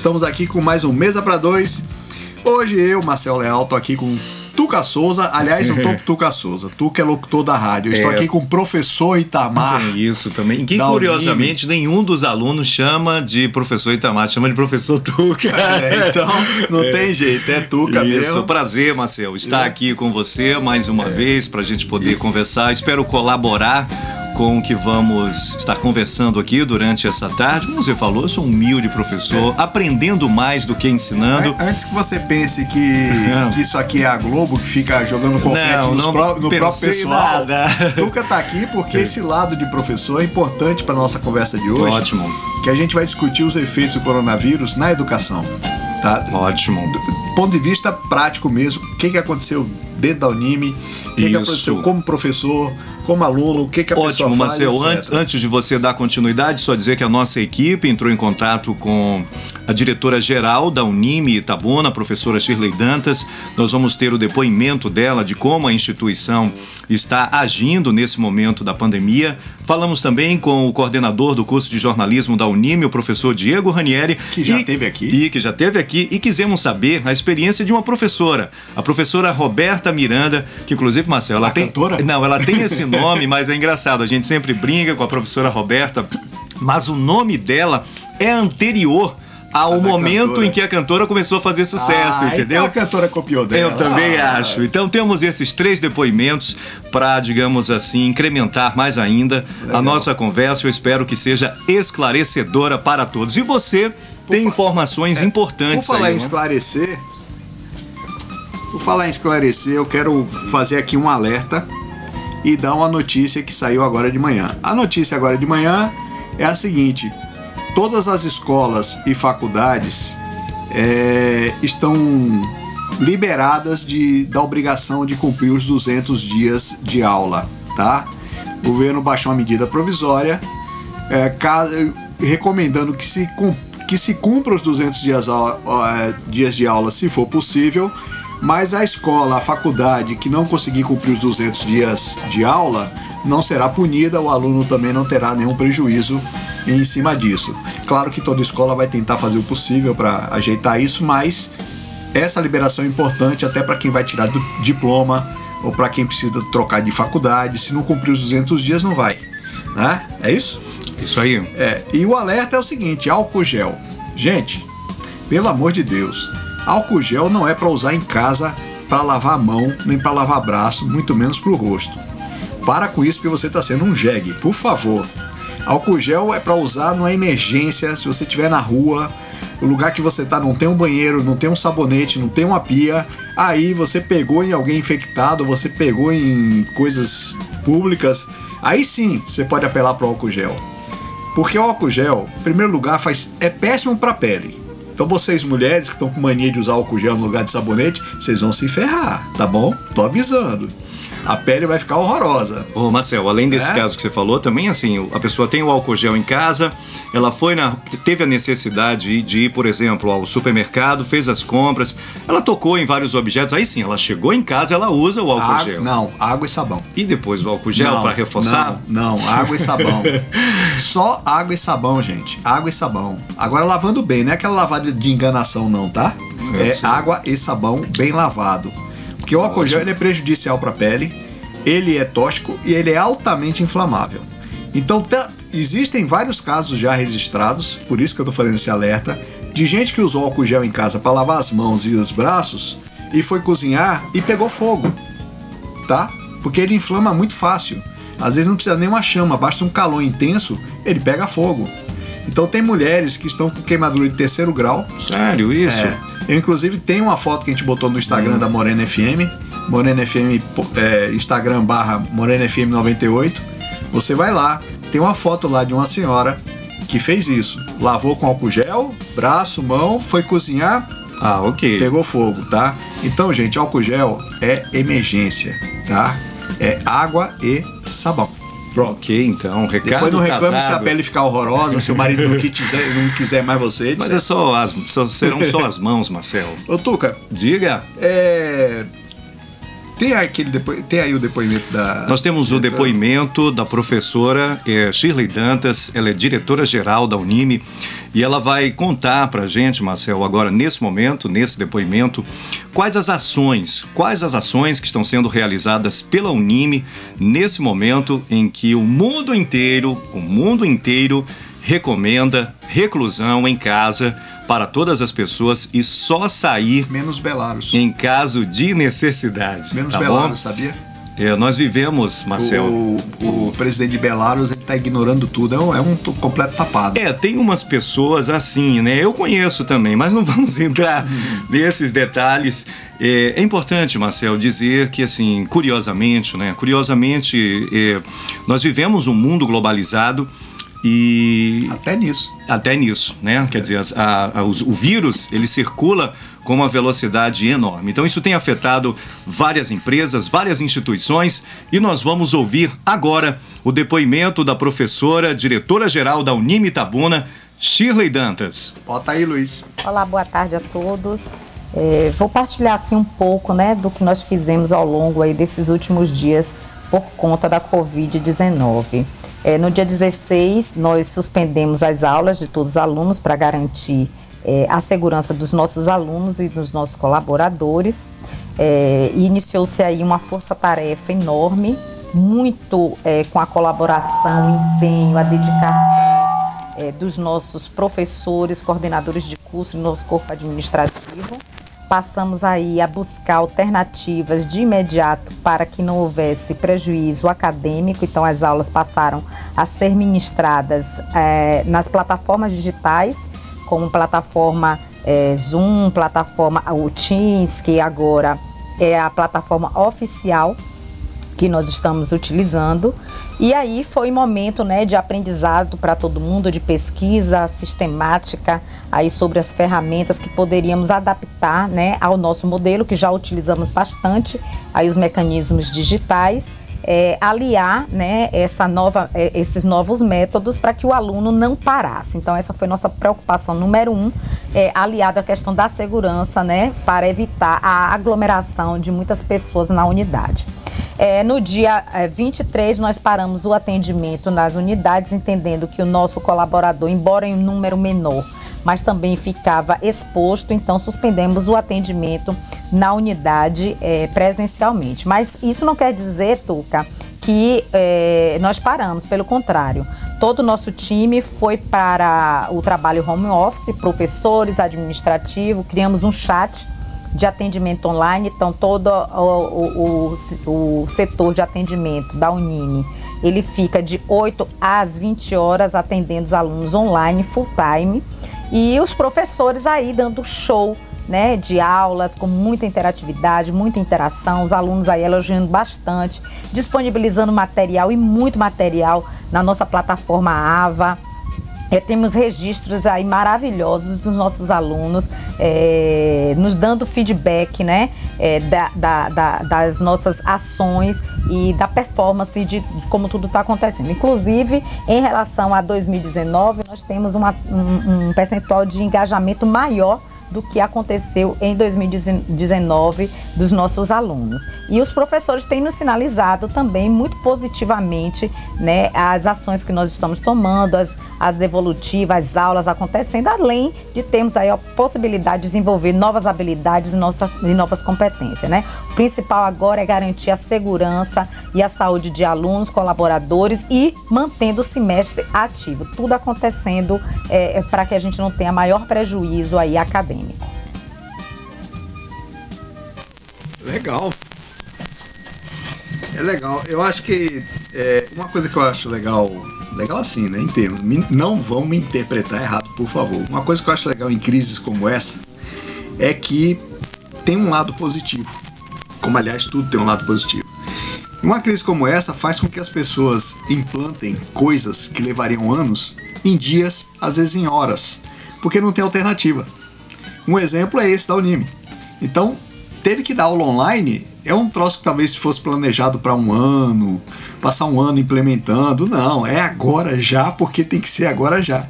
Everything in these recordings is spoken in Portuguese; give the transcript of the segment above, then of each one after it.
Estamos aqui com mais um Mesa para Dois. Hoje eu, Marcelo Leal, tô aqui com Tuca Souza. Aliás, não tô com Tuca Souza. Tuca é locutor da rádio. Eu estou É. aqui com o professor Itamar. Tem isso também. Que curiosamente nenhum dos alunos chama de professor Itamar, chama de professor Tuca. É, então, não tem jeito, é Tuca Isso, mesmo. prazer, Marcel, estar aqui com você mais uma É. vez para a gente poder conversar. Espero colaborar com o que vamos estar conversando aqui durante essa tarde. Como você falou, eu sou um humilde professor, aprendendo mais do que ensinando. An- Antes que você pense que, que isso aqui é a Globo, que fica jogando confete Não, não pró- no próprio pessoal, nada. Tuca tá aqui porque esse lado de professor é importante para nossa conversa de hoje. Ótimo, Que a gente vai discutir os efeitos do coronavírus na educação. Tá? ótimo. Do ponto de vista prático mesmo, o que, que aconteceu dentro da Unime, o que, que aconteceu como professor, como aluno, o que, que a pessoa Ótimo, faz, Marcel. An- antes de você dar continuidade, só dizer que a nossa equipe entrou em contato com a diretora-geral da Unime Itabuna, a professora Shirley Dantas. Nós vamos ter o depoimento dela de como a instituição está agindo nesse momento da pandemia. Falamos também com o coordenador do curso de jornalismo da Unime, o professor Diego Ranieri. Que já e- teve aqui. E que já teve aqui. E quisemos saber a experiência de uma professora, a professora Roberta Miranda, que inclusive, Marcel, ela A tem. cantora? Não, ela tem esse nome, mas é engraçado. A gente sempre brinca com a professora Roberta, mas o nome dela é anterior ao A momento cantora. em que a cantora começou a fazer sucesso, ah, entendeu? Então a cantora copiou dela. Eu também Ah, acho. Então temos esses três depoimentos para, digamos assim, incrementar mais ainda a Legal. nossa conversa. Eu espero que seja esclarecedora para todos. E você tem fa- informações Por importantes falar aí, em né? esclarecer, por falar em esclarecer, eu quero fazer aqui um alerta e dar uma notícia que saiu agora de manhã. A notícia agora de manhã é a seguinte: todas as escolas e faculdades é, estão liberadas de, da obrigação de cumprir os 200 dias de aula, tá? O governo baixou uma medida provisória é, recomendando que se, que se cumpra os 200 dias, ó, dias de aula se for possível, mas a escola, a faculdade que não conseguir cumprir os 200 dias de aula não será punida, o aluno também não terá nenhum prejuízo em cima disso. Claro que toda escola vai tentar fazer o possível para ajeitar isso, mas essa liberação é importante até para quem vai tirar do diploma ou para quem precisa trocar de faculdade. Se não cumprir os 200 dias, não vai. Né? É isso? Isso aí. É, e o alerta é o seguinte: álcool gel. Gente, pelo amor de Deus, álcool gel não é para usar em casa para lavar a mão, nem para lavar braço, muito menos para o rosto. Para com isso porque você está sendo um jegue, por favor. Álcool gel é para usar numa emergência, se você estiver na rua, o lugar que você tá não tem um banheiro, não tem um sabonete, não tem uma pia, aí você pegou em alguém infectado, você pegou em coisas públicas, aí sim você pode apelar para o álcool gel. Porque o álcool gel, em primeiro lugar, faz, é péssimo para a pele. Então vocês mulheres que estão com mania de usar álcool gel no lugar de sabonete, vocês vão se ferrar, tá bom? Tô avisando. A pele vai ficar horrorosa. Ô, Marcel, além desse É? caso que você falou, também assim, a pessoa tem o álcool gel em casa, ela foi na. teve a necessidade de ir, por exemplo, ao supermercado, fez as compras, ela tocou em vários objetos, aí sim, ela chegou em casa, ela usa o álcool Água- gel. não, água e sabão. E depois o álcool gel para reforçar? Não, não, água e sabão. Só água e sabão, gente. Água e sabão. Agora lavando bem, não é aquela lavada de enganação, não, tá? É, É água e sabão bem lavado. Porque o álcool gel é prejudicial para a pele, ele é tóxico e ele é altamente inflamável. Então, existem vários casos já registrados, por isso que eu tô fazendo esse alerta, de gente que usou álcool gel em casa para lavar as mãos e os braços e foi cozinhar e pegou fogo tá? Porque ele inflama muito fácil. Às vezes não precisa nem uma chama, basta um calor intenso, ele pega fogo. Então tem mulheres que estão com queimadura de terceiro grau. Sério, isso? É, eu inclusive tenho uma foto que a gente botou no Instagram da Morena FM, Morena FM, é, Instagram barra Morena FM 98. Você vai lá, tem uma foto lá de uma senhora que fez isso. Lavou com álcool gel, braço, mão, foi cozinhar, Ah, ok. pegou fogo, tá? Então, gente, álcool gel é emergência, tá? É água e sabão. Ok, então, recado Depois não tá reclame se a pele ficar horrorosa, se o marido não quiser, não quiser mais você. Mas etc. é só as, só- serão só as mãos, Marcel. Ô, Tuca, Diga. é... Tem, aquele depo... tem aí o depoimento da... Nós temos o depoimento da professora eh, Shirley Dantas, ela é diretora-geral da Unime. E ela vai contar para a gente, Marcel, agora nesse momento, nesse depoimento, quais as ações, quais as ações que estão sendo realizadas pela Unime nesse momento em que o mundo inteiro, o mundo inteiro recomenda reclusão em casa para todas as pessoas e só sair menos Belaros em caso de necessidade. Menos tá Belaros, bom? sabia? É, nós vivemos, Marcel. O, o presidente de Belarus está ignorando tudo, é um, é um completo tapado. É, tem umas pessoas assim, né? Eu conheço também, mas não vamos entrar nesses detalhes. É, é, importante, Marcel, dizer que, assim, curiosamente, né? Curiosamente, é, nós vivemos um mundo globalizado e até nisso até nisso né quer dizer a, a, o vírus ele circula com uma velocidade enorme. Então isso tem afetado várias empresas várias instituições e nós vamos ouvir agora o depoimento da professora diretora geral da Unime Itabuna Shirley Dantas. Bota aí Luiz. Olá boa tarde a todos. É, vou partilhar aqui um pouco né do que nós fizemos ao longo aí desses últimos dias por conta da Covid-19. É, no dia 16, nós suspendemos as aulas de todos os alunos para garantir é, a segurança dos nossos alunos e dos nossos colaboradores. É, e iniciou-se aí uma força-tarefa enorme, muito é, com a colaboração, o empenho, a dedicação é, dos nossos professores, coordenadores de curso e nosso corpo administrativo passamos aí a buscar alternativas de imediato para que não houvesse prejuízo acadêmico. Então, as aulas passaram a ser ministradas é, nas plataformas digitais, como plataforma é, Zoom, plataforma o Teams, que agora é a plataforma oficial que nós estamos utilizando. E aí foi momento né, de aprendizado para todo mundo, de pesquisa sistemática aí sobre as ferramentas que poderíamos adaptar né, ao nosso modelo, que já utilizamos bastante, aí os mecanismos digitais, é, aliar né, essa nova, é, esses novos métodos para que o aluno não parasse. Então essa foi nossa preocupação número um, é, aliado à questão da segurança, né, para evitar a aglomeração de muitas pessoas na unidade. É, no dia é, 23, nós paramos o atendimento nas unidades, entendendo que o nosso colaborador, embora em um número menor, mas também ficava exposto, então suspendemos o atendimento na unidade é, presencialmente. Mas isso não quer dizer, Tuca, que é, nós paramos, pelo contrário. Todo o nosso time foi para o trabalho home office, professores, administrativo, criamos um chat de atendimento online, então todo o, o, o, setor de atendimento da Unime, ele fica de 8 às 20 horas atendendo os alunos online full time e os professores aí dando show né, de aulas com muita interatividade, muita interação, os alunos aí elogiando bastante, disponibilizando material e muito material na nossa plataforma AVA. É, temos registros aí maravilhosos dos nossos alunos, é, nos dando feedback né, é, da, da, da, das nossas ações e da performance de, de como tudo está acontecendo. Inclusive, em relação a 2019, nós temos uma, um, um percentual de engajamento maior do que aconteceu em 2019 dos nossos alunos. E os professores têm nos sinalizado também muito positivamente né, as ações que nós estamos tomando, as, as devolutivas, as aulas acontecendo, além de termos aí a possibilidade de desenvolver novas habilidades e, nossas, e novas competências. Né? O principal agora é garantir a segurança e a saúde de alunos, colaboradores e mantendo o semestre ativo. Tudo acontecendo é, é para que a gente não tenha maior prejuízo aí acadêmico. Legal. É legal. Eu acho que é, uma coisa que eu acho legal, legal assim, né, em termos, não vão me interpretar errado, por favor. Uma coisa que eu acho legal em crises como essa é que tem um lado positivo. Como aliás tudo tem um lado positivo. Uma crise como essa faz com que as pessoas implantem coisas que levariam anos em dias, às vezes em horas, porque não tem alternativa. Um exemplo é esse da Unime. Então, teve que dar aula online. É um troço que talvez fosse planejado para um ano, passar um ano implementando. Não, é agora já, porque tem que ser agora já.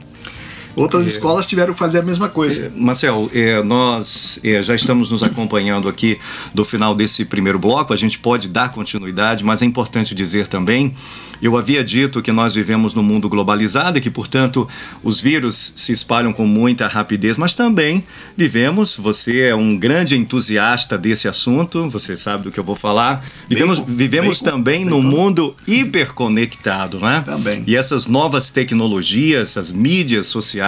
Outras é, escolas tiveram que fazer a mesma coisa. Marcel, nós já estamos nos acompanhando aqui do final desse primeiro bloco, a gente pode dar continuidade, mas é importante dizer também eu havia dito que nós vivemos num mundo globalizado e que, portanto, os vírus se espalham com muita rapidez, mas também vivemos, você é um grande entusiasta desse assunto, você sabe do que eu vou falar. Vivemos, bem, vivemos bem, também num mundo hiperconectado, né? Também. E essas novas tecnologias, as mídias sociais,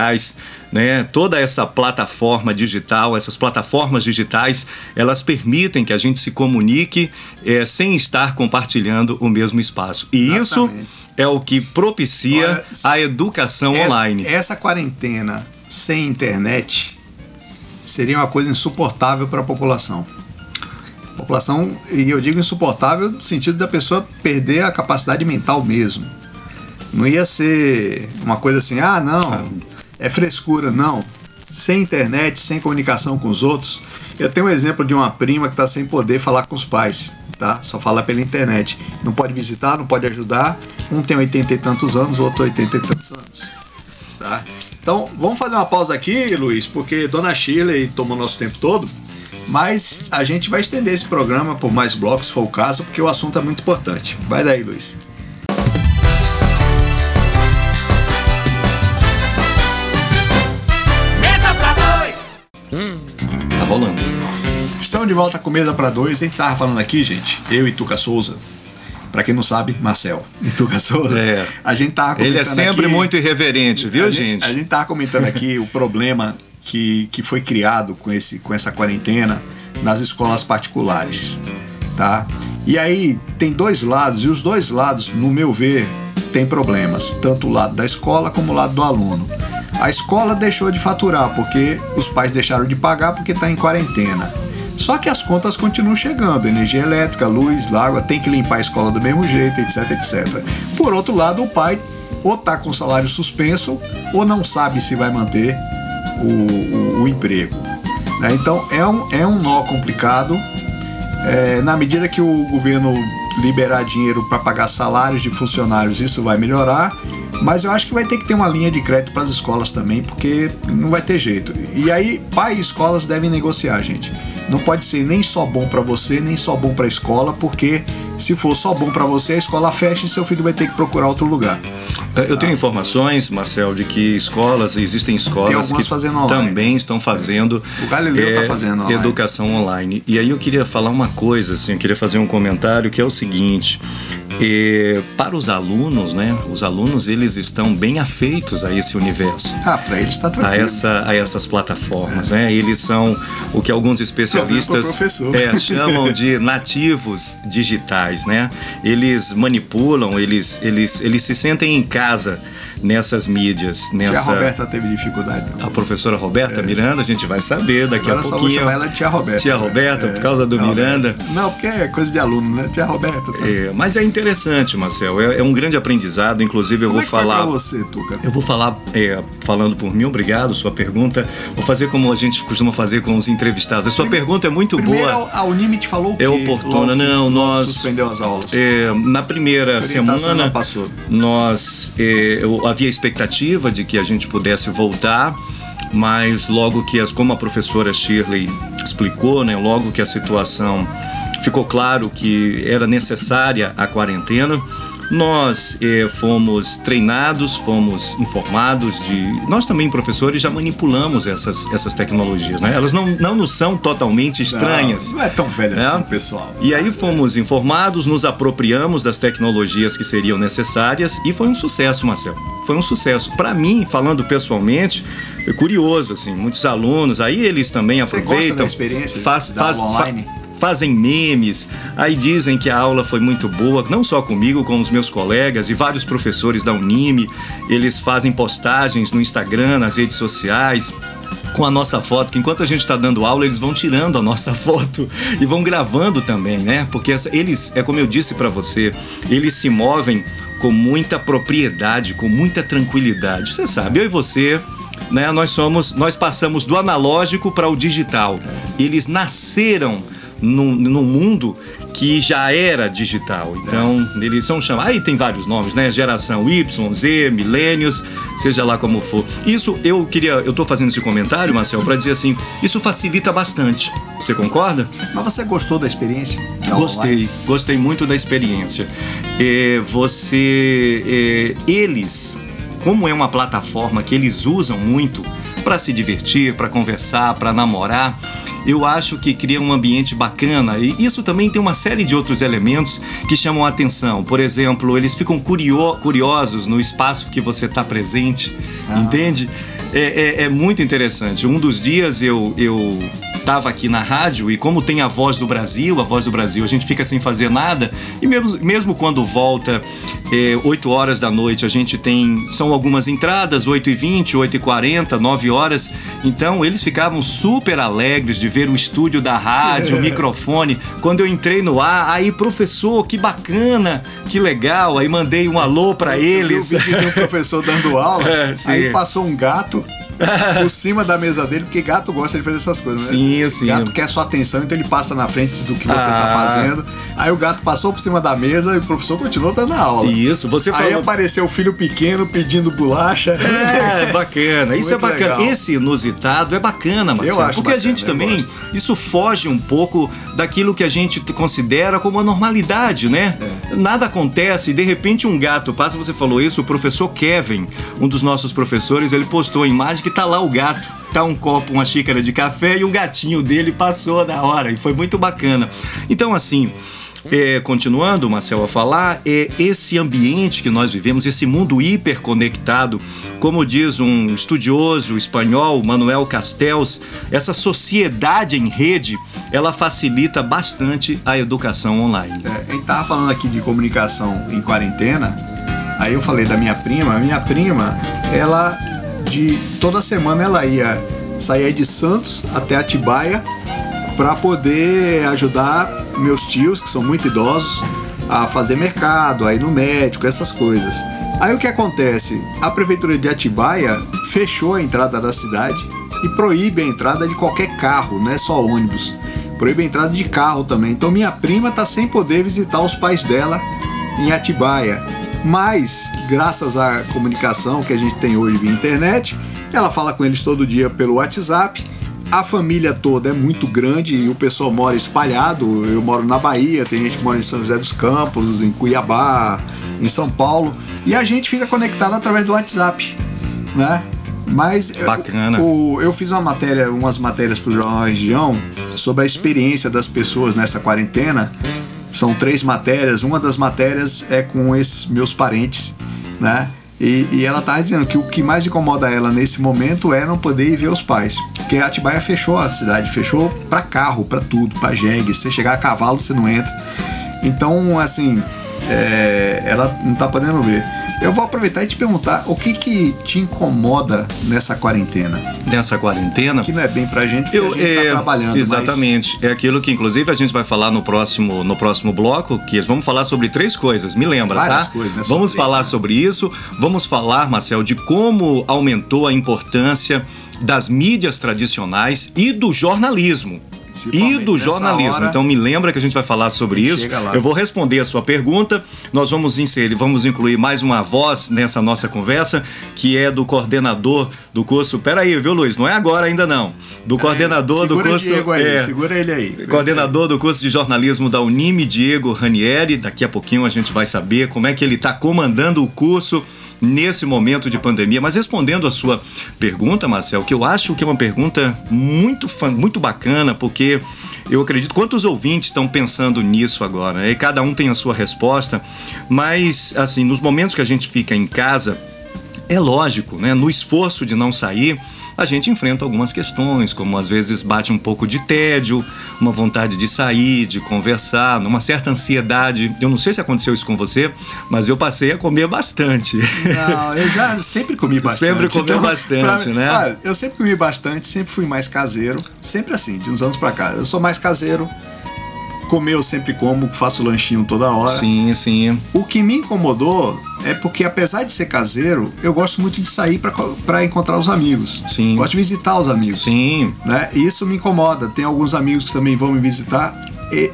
né, toda essa plataforma digital, essas plataformas digitais, elas permitem que a gente se comunique é, sem estar compartilhando o mesmo espaço. E Exatamente. isso é o que propicia Olha, a educação essa, online. Essa quarentena sem internet seria uma coisa insuportável para a população. A população, e eu digo insuportável no sentido da pessoa perder a capacidade mental mesmo. Não ia ser uma coisa assim, ah, não, é frescura, não. Sem internet, sem comunicação com os outros. Eu tenho um exemplo de uma prima que está sem poder falar com os pais tá? Só fala pela internet. Não pode visitar, não pode ajudar. Um tem 80 e tantos anos, o outro 80 e tantos anos, tá? Então, vamos fazer uma pausa aqui, Luiz, porque Dona Shirley tomou nosso tempo todo, mas a gente vai estender esse programa por mais blocos, se for o caso, porque o assunto é muito importante. Vai daí, Luiz. Rolando. Estamos de volta com Mesa para Dois. A gente tava falando aqui, gente, eu e Tuca Souza. Para quem não sabe, Marcel e Tuca Souza. É. A gente tava comentando Ele é sempre aqui, muito irreverente, viu, a gente? A gente tava comentando aqui o problema que, que foi criado com, esse, com essa quarentena nas escolas particulares, tá? E aí tem dois lados, e os dois lados, no meu ver, tem problemas, tanto o lado da escola como o lado do aluno. A escola deixou de faturar porque os pais deixaram de pagar porque está em quarentena. Só que as contas continuam chegando, energia elétrica, luz, água, tem que limpar a escola do mesmo jeito, etc, etc. Por outro lado, o pai ou está com o salário suspenso ou não sabe se vai manter o, o, o emprego. Né? Então é um, é um nó complicado. É, na medida que o governo liberar dinheiro para pagar salários de funcionários, isso vai melhorar. Mas eu acho que vai ter que ter uma linha de crédito para as escolas também, porque não vai ter jeito. E aí, pai e escolas devem negociar, gente não pode ser nem só bom para você, nem só bom para a escola, porque se for só bom para você, a escola fecha e seu filho vai ter que procurar outro lugar. É, eu tenho informações, Marcel, de que escolas, existem escolas que também estão fazendo, o Galileu tá é, tá fazendo online. educação online. E aí eu queria falar uma coisa, assim, eu queria fazer um comentário que é o seguinte: é, para os alunos, né? Os alunos eles estão bem afeitos a esse universo. Ah, para eles está tranquilo. A, essa, a essas plataformas, é. né? Eles são o que alguns especialistas é, chamam de nativos digitais, né? Eles manipulam, eles, eles, eles se sentem em casa nessas mídias. Nessa... Tia Roberta teve dificuldade. A professora Roberta é. Miranda, a gente vai saber daqui Agora a pouquinho. Só vou chamar ela de Tia Roberta. Tia Roberta, é. por causa do Miranda. Não, porque é coisa de aluno, né? Tia Roberta. Tá. É, mas é interessante, Marcel. É, é, um grande aprendizado. Inclusive, eu Como vou é falar. Foi você, Tuca? Eu vou falar, é, falando por mim, obrigado, sua pergunta. Vou fazer como a gente costuma fazer com os entrevistados. A sua Primeiro, pergunta é muito primeiro, boa. A Unime te falou o quê? É oportuna, não. Nós. Suspendeu as aulas. É, na primeira semana. Passou. Nós. É, eu havia expectativa de que a gente pudesse voltar mas logo que as como a professora Shirley explicou, né, logo que a situação ficou claro que era necessária a quarentena, nós eh, fomos treinados, fomos informados de. Nós também, professores, já manipulamos essas, essas tecnologias, né? Elas não, não nos são totalmente estranhas. Não, não é tão velha né? assim, pessoal. E aí fomos informados, nos apropriamos das tecnologias que seriam necessárias e foi um sucesso, Marcelo. Foi um sucesso. Para mim, falando pessoalmente, é curioso, assim, muitos alunos, aí eles também Você aproveitam. Gosta da experiência faz, faz, online? Fa fazem memes, aí dizem que a aula foi muito boa, não só comigo, com os meus colegas e vários professores da Unime. Eles fazem postagens no Instagram, nas redes sociais, com a nossa foto, que enquanto a gente está dando aula, eles vão tirando a nossa foto e vão gravando também, né? Porque essa, eles, é como eu disse para você, eles se movem com muita propriedade, com muita tranquilidade. Você sabe, eu e você, né? Nós somos, nós passamos do analógico para o digital. Eles nasceram num, num mundo que já era digital. Então, é. eles são chamados. Aí tem vários nomes, né? Geração Y, Z, milênios, seja lá como for. Isso eu queria. Eu tô fazendo esse comentário, Marcel, para dizer assim: isso facilita bastante. Você concorda? Mas você gostou da experiência? Da gostei, online? gostei muito da experiência. É, você. É, eles, como é uma plataforma que eles usam muito para se divertir, para conversar, para namorar eu acho que cria um ambiente bacana. E isso também tem uma série de outros elementos que chamam a atenção. Por exemplo, eles ficam curio curiosos no espaço que você está presente, ah. entende? É, é, é, muito interessante. Um dos dias eu, eu estava aqui na rádio e como tem a voz do Brasil, a voz do Brasil, a gente fica sem fazer nada e mesmo, mesmo quando volta é, 8 horas da noite, a gente tem, são algumas entradas, 8 e 20, 8 e 40, 9 horas, então eles ficavam super alegres de ver o estúdio da rádio, o microfone. Quando eu entrei no ar, aí professor, que bacana, que legal, aí mandei um alô para eles. Eu vi um professor dando aula, é, aí passou um gato por cima da mesa dele, porque gato gosta de fazer essas coisas, né? Sim, sim. Gato quer sua atenção, então ele passa na frente do que você está ah. fazendo. Aí o gato passou por cima da mesa e o professor continuou dando a aula. Isso, você falou... Aí apareceu o filho pequeno pedindo bolacha. É, bacana. Isso é bacana. Legal. Esse inusitado é bacana, Marcelo. Eu acho porque bacana, a gente também, gosto. isso foge um pouco daquilo que a gente considera como a normalidade, né? É. Nada acontece e de repente um gato passa, você falou isso, o professor Kevin, um dos nossos professores, ele postou a imagem que tá lá o gato. Tá um copo, uma xícara de café e o gatinho dele passou da hora e foi muito bacana. Então, assim, é, continuando, Marcel, a falar, é esse ambiente que nós vivemos, esse mundo hiperconectado, como diz um estudioso espanhol, Manuel Castells, essa sociedade em rede, ela facilita bastante a educação online. É, a gente estava falando aqui de comunicação em quarentena, aí eu falei da minha prima, a minha prima, ela de toda semana ela ia sair de Santos até Atibaia para poder ajudar meus tios, que são muito idosos, a fazer mercado, a ir no médico, essas coisas. Aí o que acontece? A prefeitura de Atibaia fechou a entrada da cidade e proíbe a entrada de qualquer carro, não é só ônibus. Proíbe a entrada de carro também. Então minha prima está sem poder visitar os pais dela em Atibaia. Mas, graças à comunicação que a gente tem hoje via internet, ela fala com eles todo dia pelo WhatsApp. A família toda é muito grande e o pessoal mora espalhado. Eu moro na Bahia, tem gente que mora em São José dos Campos, em Cuiabá, em São Paulo. E a gente fica conectado através do WhatsApp, né? Mas Bacana. O, eu fiz uma matéria, umas matérias para o Jornal Região sobre a experiência das pessoas nessa quarentena são três matérias. Uma das matérias é com esses meus parentes, né? E, e ela tá dizendo que o que mais incomoda ela nesse momento é não poder ir ver os pais. Porque a Atibaia fechou a cidade, fechou para carro, para tudo, para jegue. Se você chegar a cavalo, você não entra. Então, assim, é, ela não tá podendo ver. Eu vou aproveitar e te perguntar o que que te incomoda nessa quarentena? Nessa quarentena? Que não é bem pra gente, porque eu, a gente tá é, tá trabalhando. Exatamente. Mas... É aquilo que, inclusive, a gente vai falar no próximo, no próximo bloco, que vamos falar sobre três coisas. Me lembra, Várias tá? Coisas, né? Vamos falar sobre isso. Vamos falar, Marcel, de como aumentou a importância das mídias tradicionais e do jornalismo e do jornalismo. Hora, então me lembra que a gente vai falar sobre isso. Eu vou responder a sua pergunta. Nós vamos inserir, vamos incluir mais uma voz nessa nossa conversa, que é do coordenador do curso. Peraí, viu, Luiz? Não é agora ainda não. Do coordenador do curso. Diego aí, é, segura ele aí. Coordenador do curso de jornalismo da Unime, Diego Ranieri. Daqui a pouquinho a gente vai saber como é que ele está comandando o curso nesse momento de pandemia. Mas respondendo a sua pergunta, Marcel, que eu acho que é uma pergunta muito, muito bacana, porque eu acredito quantos ouvintes estão pensando nisso agora, né? E cada um tem a sua resposta, mas assim, nos momentos que a gente fica em casa, é lógico, né? No esforço de não sair, a gente enfrenta algumas questões, como às vezes bate um pouco de tédio, uma vontade de sair, de conversar, numa certa ansiedade. Eu não sei se aconteceu isso com você, mas eu passei a comer bastante. Não, eu já sempre comi bastante. Sempre comi então, bastante, né? Olha, eu sempre comi bastante, sempre fui mais caseiro, sempre assim, de uns anos para cá. Eu sou mais caseiro, comer eu sempre como, faço lanchinho toda hora. Sim, sim. O que me incomodou é porque, apesar de ser caseiro, eu gosto muito de sair para encontrar os amigos. Sim. Gosto de visitar os amigos. Sim. Né? E isso me incomoda. Tem alguns amigos que também vão me visitar.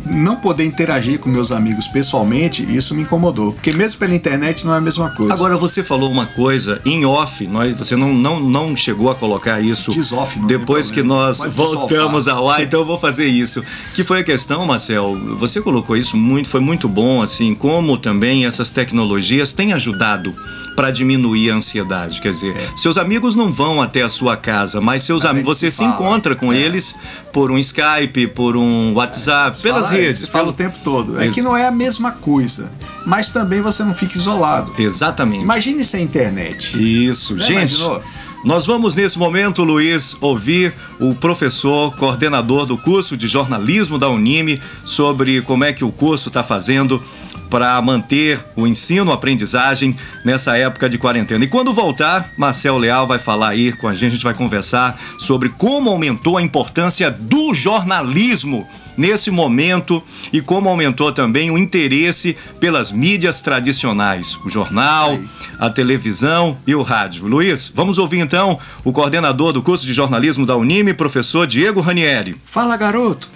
Não poder interagir com meus amigos pessoalmente, isso me incomodou. Porque mesmo pela internet não é a mesma coisa. Agora, você falou uma coisa em off, nós, você não, não, não chegou a colocar isso Desoff, depois que nós Pode voltamos ao ar, então eu vou fazer isso. Que foi a questão, Marcel, você colocou isso muito, foi muito bom, assim, como também essas tecnologias têm ajudado para diminuir a ansiedade. Quer dizer, é. seus amigos não vão até a sua casa, mas seus amigos, você se, se encontra com é. eles por um Skype, por um WhatsApp, pelas fala, redes. Você pelo... fala o tempo todo. É que não é a mesma coisa, mas também você não fica isolado. Exatamente. Imagine sem internet. Isso, gente. Imaginou? Nós vamos nesse momento, Luiz, ouvir o professor, coordenador do curso de jornalismo da Unime, sobre como é que o curso está fazendo para manter o ensino, a aprendizagem nessa época de quarentena. E quando voltar, Marcel Leal vai falar aí com a gente, a gente vai conversar sobre como aumentou a importância do jornalismo nesse momento e como aumentou também o interesse pelas mídias tradicionais, o jornal, a televisão e o rádio. Luiz, vamos ouvir então o coordenador do curso de jornalismo da Unime, professor Diego Ranieri. Fala, garoto!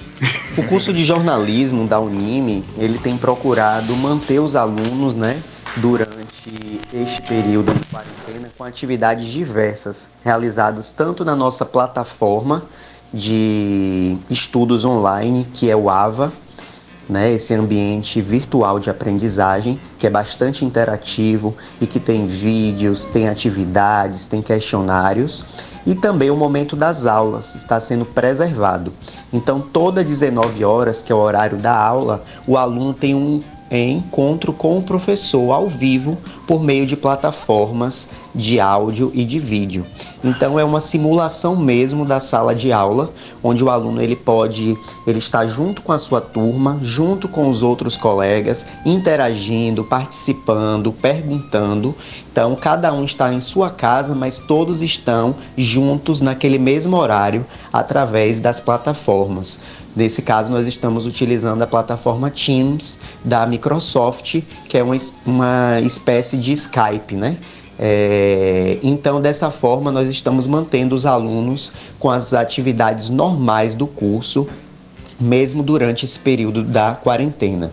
O curso de jornalismo da Unime, ele tem procurado manter os alunos, né, durante este período de quarentena com atividades diversas, realizadas tanto na nossa plataforma de estudos online, que é o AVA, né, esse ambiente virtual de aprendizagem, que é bastante interativo e que tem vídeos, tem atividades, tem questionários, e também o momento das aulas está sendo preservado. Então, toda 19 horas, que é o horário da aula, o aluno tem um encontro com o professor ao vivo por meio de plataformas de áudio e de vídeo. Então é uma simulação mesmo da sala de aula, onde o aluno ele pode, ele está junto com a sua turma, junto com os outros colegas, interagindo, participando, perguntando. Então cada um está em sua casa, mas todos estão juntos naquele mesmo horário através das plataformas. Nesse caso, nós estamos utilizando a plataforma Teams da Microsoft, que é uma, uma espécie de Skype, né? É, então, dessa forma, nós estamos mantendo os alunos com as atividades normais do curso, mesmo durante esse período da quarentena.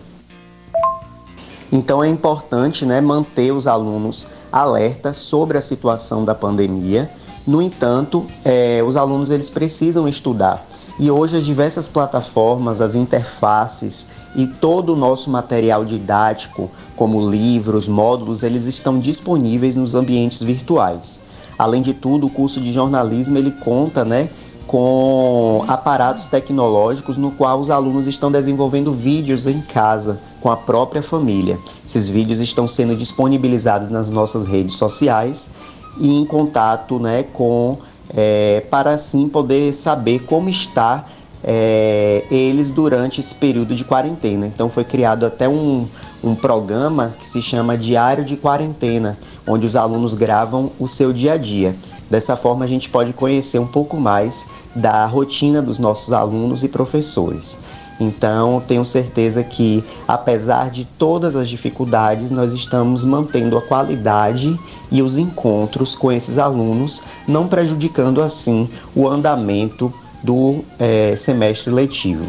Então, é importante né, manter os alunos alertas sobre a situação da pandemia. No entanto, é, os alunos eles precisam estudar e hoje as diversas plataformas, as interfaces e todo o nosso material didático, como livros, módulos, eles estão disponíveis nos ambientes virtuais. Além de tudo, o curso de jornalismo ele conta, né, com aparatos tecnológicos no qual os alunos estão desenvolvendo vídeos em casa com a própria família. Esses vídeos estão sendo disponibilizados nas nossas redes sociais e em contato, né, com é, para assim poder saber como está é, eles durante esse período de quarentena. Então foi criado até um, um programa que se chama Diário de Quarentena, onde os alunos gravam o seu dia a dia. Dessa forma a gente pode conhecer um pouco mais da rotina dos nossos alunos e professores. Então, tenho certeza que, apesar de todas as dificuldades, nós estamos mantendo a qualidade e os encontros com esses alunos, não prejudicando assim o andamento do é, semestre letivo.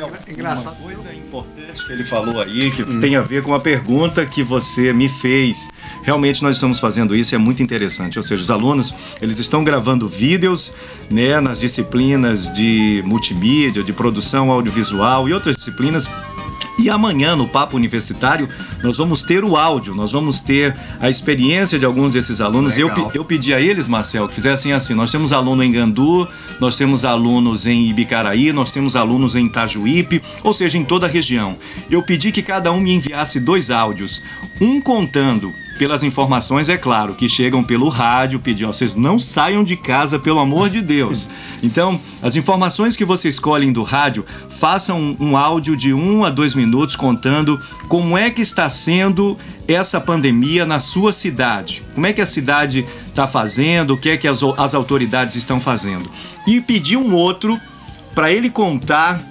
Marcel, engraçado. Uma coisa importante que ele falou aí, que hum. tem a ver com a pergunta que você me fez. Realmente nós estamos fazendo isso e é muito interessante. Ou seja, os alunos, eles estão gravando vídeos né, nas disciplinas de multimídia, de produção audiovisual e outras disciplinas e amanhã, no Papo Universitário, nós vamos ter o áudio, nós vamos ter a experiência de alguns desses alunos. Eu, eu pedi a eles, Marcel, que fizessem assim: nós temos aluno em Gandu, nós temos alunos em Ibicaraí, nós temos alunos em Itajuípe, ou seja, em toda a região. Eu pedi que cada um me enviasse dois áudios, um contando pelas informações, é claro, que chegam pelo rádio, pediam, vocês não saiam de casa, pelo amor de Deus. Então, as informações que você escolhem do rádio, façam um, um áudio de um a dois minutos contando como é que está sendo essa pandemia na sua cidade. Como é que a cidade está fazendo, o que é que as, as autoridades estão fazendo. E pedir um outro para ele contar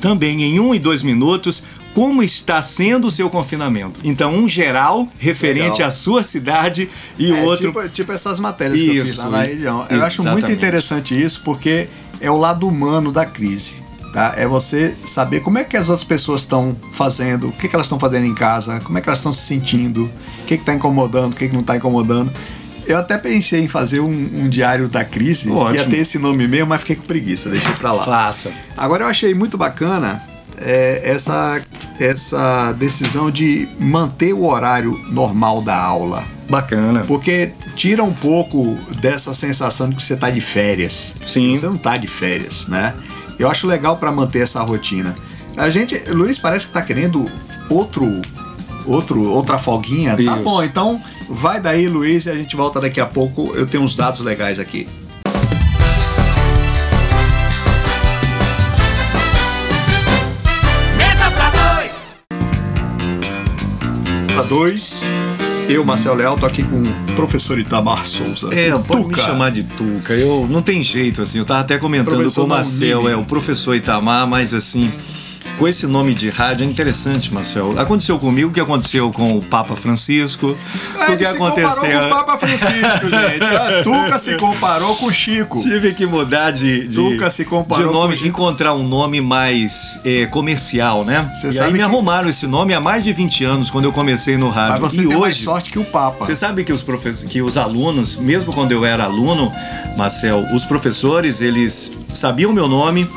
também em um e dois minutos como está sendo o seu confinamento. Então, um geral referente Legal. à sua cidade e é, outro. Tipo, tipo essas matérias isso, que eu fiz lá na região. Eu acho muito interessante isso porque é o lado humano da crise. Tá? É você saber como é que as outras pessoas estão fazendo, o que, que elas estão fazendo em casa, como é que elas estão se sentindo, o que está incomodando, o que, que não está incomodando. Eu até pensei em fazer um, um diário da crise, Ótimo. que ia ter esse nome mesmo, mas fiquei com preguiça, deixei pra lá. Faça. Agora eu achei muito bacana é, essa, essa decisão de manter o horário normal da aula. Bacana. Porque tira um pouco dessa sensação de que você está de férias. Sim. Você não está de férias, né? Eu acho legal para manter essa rotina. A gente, Luiz parece que tá querendo outro outro outra folguinha. Tá Isso. bom, então vai daí, Luiz, e a gente volta daqui a pouco. Eu tenho uns dados legais aqui. 2. Eu, Marcelo Leal, tô aqui com o professor Itamar Souza. É, pode Tuca. me chamar de Tuca. Eu não tem jeito, assim. Eu tava até comentando professor com o Marcelo é o professor Itamar, mas assim com esse nome de rádio é interessante, Marcel. Aconteceu comigo o que aconteceu com o Papa Francisco, Ah, o que se comparou aconteceu. com o Papa Francisco, gente. A Tuca se comparou com o Chico. Tive que mudar de, de, Tuca se comparou de nome, com encontrar um nome mais é, comercial, né? Você e sabe aí me que- arrumaram esse nome há mais de 20 anos, quando eu comecei no rádio. Mas você e tem mais hoje, sorte que o Papa. Você sabe que os, profes- que os alunos, mesmo quando eu era aluno, Marcel, os professores, eles sabiam meu nome,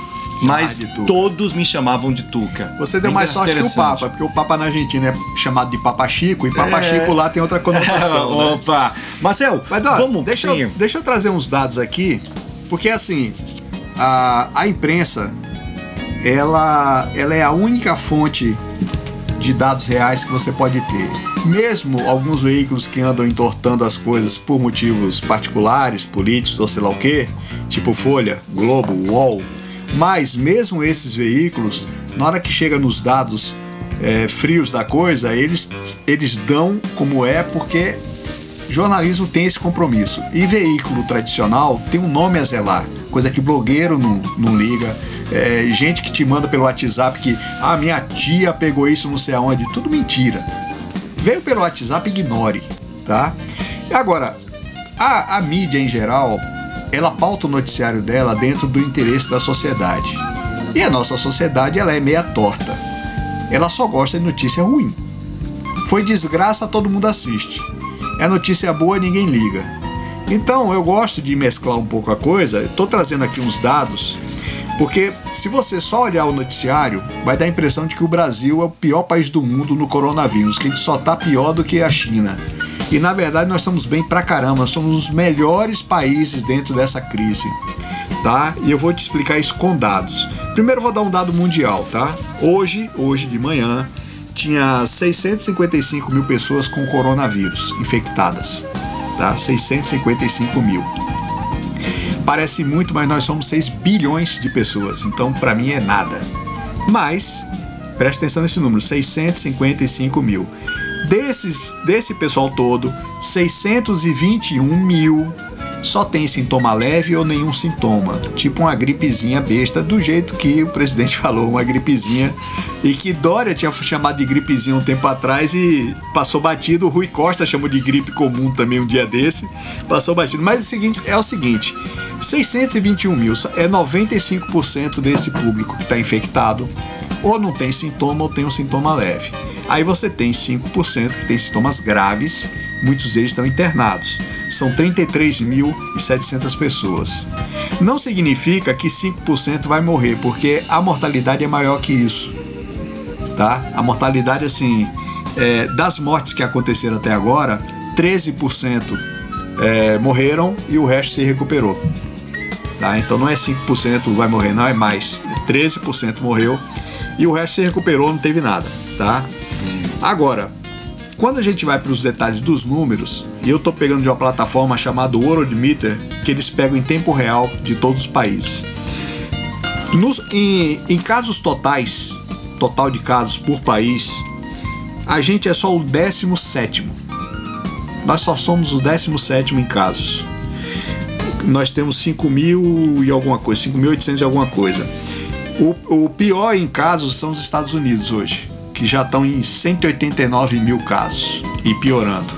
mas de Tuca. todos me chamavam de Tuca. Você deu Bem mais sorte que o. Papa, porque o Papa na Argentina é chamado de Papa Chico e Papa É. Chico lá tem outra conotação. né? Opa! Marcel, Mas ó, vamos deixa, eu, deixa eu trazer uns dados aqui, porque assim, a, a imprensa ela, ela é a única fonte de dados reais que você pode ter. Mesmo alguns veículos que andam entortando as coisas por motivos particulares, políticos ou sei lá o que, tipo Folha, Globo, UOL, mas mesmo esses veículos, na hora que chega nos dados é, frios da coisa, eles, eles dão como é porque jornalismo tem esse compromisso. E veículo tradicional tem um nome a zelar, coisa que blogueiro não, não liga. É, gente que te manda pelo WhatsApp que ah, minha tia pegou isso não sei aonde. Tudo mentira. Veio pelo WhatsApp, ignore, tá? Agora, a, a mídia em geral, ela pauta o noticiário dela dentro do interesse da sociedade. E a nossa sociedade, ela é meia torta. Ela só gosta de notícia ruim. Foi desgraça, todo mundo assiste. É notícia boa, ninguém liga. Então eu gosto de mesclar um pouco a coisa. Estou trazendo aqui uns dados, porque se você só olhar o noticiário, vai dar a impressão de que o Brasil é o pior país do mundo no coronavírus, que a gente só tá pior do que a China. E na verdade nós estamos bem pra caramba, somos os melhores países dentro dessa crise. Tá? E eu vou te explicar isso com dados. Primeiro vou dar um dado mundial, tá? Hoje, hoje de manhã, tinha 655 mil pessoas com coronavírus infectadas. Tá? 655 mil. Parece muito, mas nós somos 6 bilhões de pessoas. Então, para mim, é nada. Mas, preste atenção nesse número: 655 mil. Desses, desse pessoal todo, 621 mil só tem sintoma leve ou nenhum sintoma, tipo uma gripezinha besta, do jeito que o presidente falou, uma gripezinha, e que Dória tinha chamado de gripezinha um tempo atrás e passou batido. O Rui Costa chamou de gripe comum também um dia desse, passou batido. Mas o seguinte é o seguinte: 621 mil é 95% desse público que está infectado, ou não tem sintoma ou tem um sintoma leve. Aí você tem 5% que tem sintomas graves, muitos deles estão internados. São 33.700 pessoas. Não significa que 5% vai morrer, porque a mortalidade é maior que isso. Tá? A mortalidade, assim, é, das mortes que aconteceram até agora, 13% é, morreram e o resto se recuperou. Tá? Então não é 5% vai morrer, não é mais. 13% morreu e o resto se recuperou, não teve nada. Tá? Agora, quando a gente vai para os detalhes dos números, e eu estou pegando de uma plataforma chamada Worldmeter, que eles pegam em tempo real de todos os países. Nos- em, em casos totais, total de casos por país, a gente é só o 17. Nós só somos o 17 em casos. Nós temos 5 mil e alguma coisa, 5.800 e alguma coisa. O, o pior em casos são os Estados Unidos hoje, que já estão em 189 mil casos e piorando,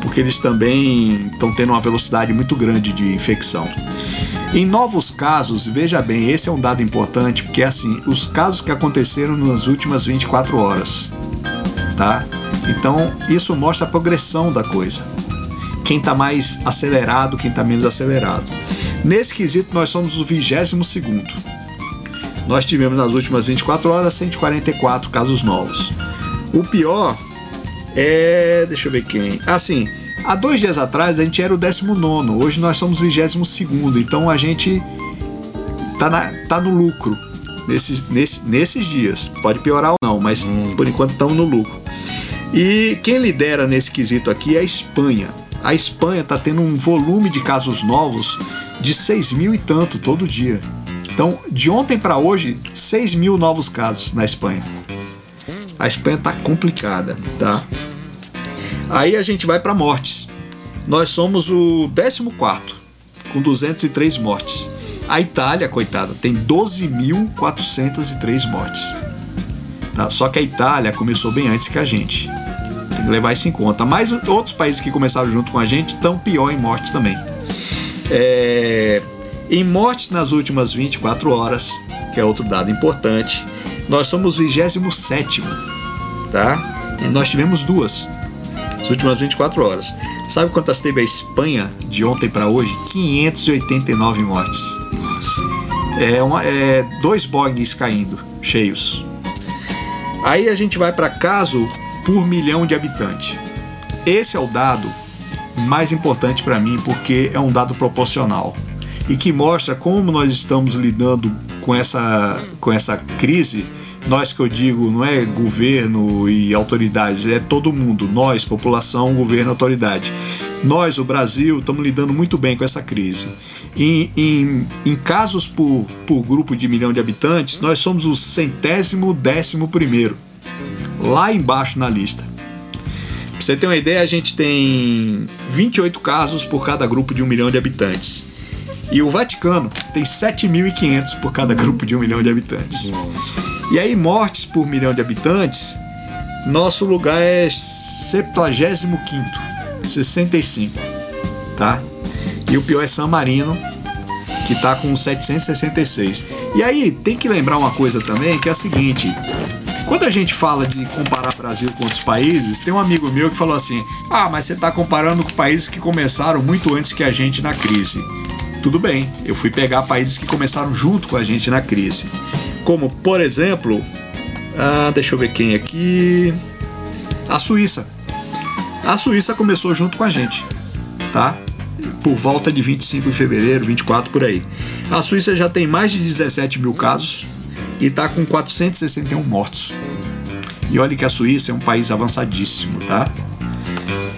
porque eles também estão tendo uma velocidade muito grande de infecção. Em novos casos, veja bem, esse é um dado importante, porque assim, os casos que aconteceram nas últimas 24 horas, tá? Então, isso mostra a progressão da coisa. Quem está mais acelerado, quem está menos acelerado. Nesse quesito, nós somos o 22 segundo. Nós tivemos nas últimas 24 horas 144 casos novos. O pior é. Deixa eu ver quem. Assim, há dois dias atrás a gente era o 19, hoje nós somos o 22, então a gente tá, na, tá no lucro nesses, nesse, nesses dias. Pode piorar ou não, mas hum. por enquanto estamos no lucro. E quem lidera nesse quesito aqui é a Espanha. A Espanha está tendo um volume de casos novos de 6 mil e tanto todo dia. Então, de ontem para hoje, 6 mil novos casos na Espanha. A Espanha está complicada, tá? Aí a gente vai para mortes. Nós somos o 14 com 203 mortes. A Itália, coitada, tem 12.403 mortes. Tá? Só que a Itália começou bem antes que a gente. Tem que levar isso em conta. Mas outros países que começaram junto com a gente estão pior em morte também. É... Em mortes nas últimas 24 horas, que é outro dado importante, nós somos 27, tá? E nós tivemos duas nas últimas 24 horas. Sabe quantas teve a Espanha de ontem para hoje? 589 mortes. Nossa. É, uma, é dois boings caindo, cheios. Aí a gente vai para caso por milhão de habitantes. Esse é o dado mais importante para mim porque é um dado proporcional e que mostra como nós estamos lidando com essa, com essa crise nós que eu digo não é governo e autoridades, é todo mundo, nós, população, governo, autoridade. Nós, o Brasil, estamos lidando muito bem com essa crise. Em, em, em, casos por, por grupo de milhão de habitantes, nós somos o centésimo décimo primeiro, lá embaixo na lista. Pra você ter uma ideia, a gente tem 28 casos por cada grupo de um milhão de habitantes. E o Vaticano tem 7.500 por cada grupo de um milhão de habitantes. Nossa. E aí, mortes por milhão de habitantes, nosso lugar é 75, 65, tá? E o pior é San Marino, que tá com 766. E aí, tem que lembrar uma coisa também, que é a seguinte: quando a gente fala de comparar Brasil com outros países, tem um amigo meu que falou assim: Ah, mas você está comparando com países que começaram muito antes que a gente na crise tudo bem, eu fui pegar países que começaram junto com a gente na crise. Como, por exemplo, ah, deixa eu ver quem aqui. A Suíça. A Suíça começou junto com a gente, tá? Por volta de 25 de fevereiro, 24 por aí. A Suíça já tem mais de 17 mil casos e está com 461 mortos. E olha que a Suíça é um país avançadíssimo, tá?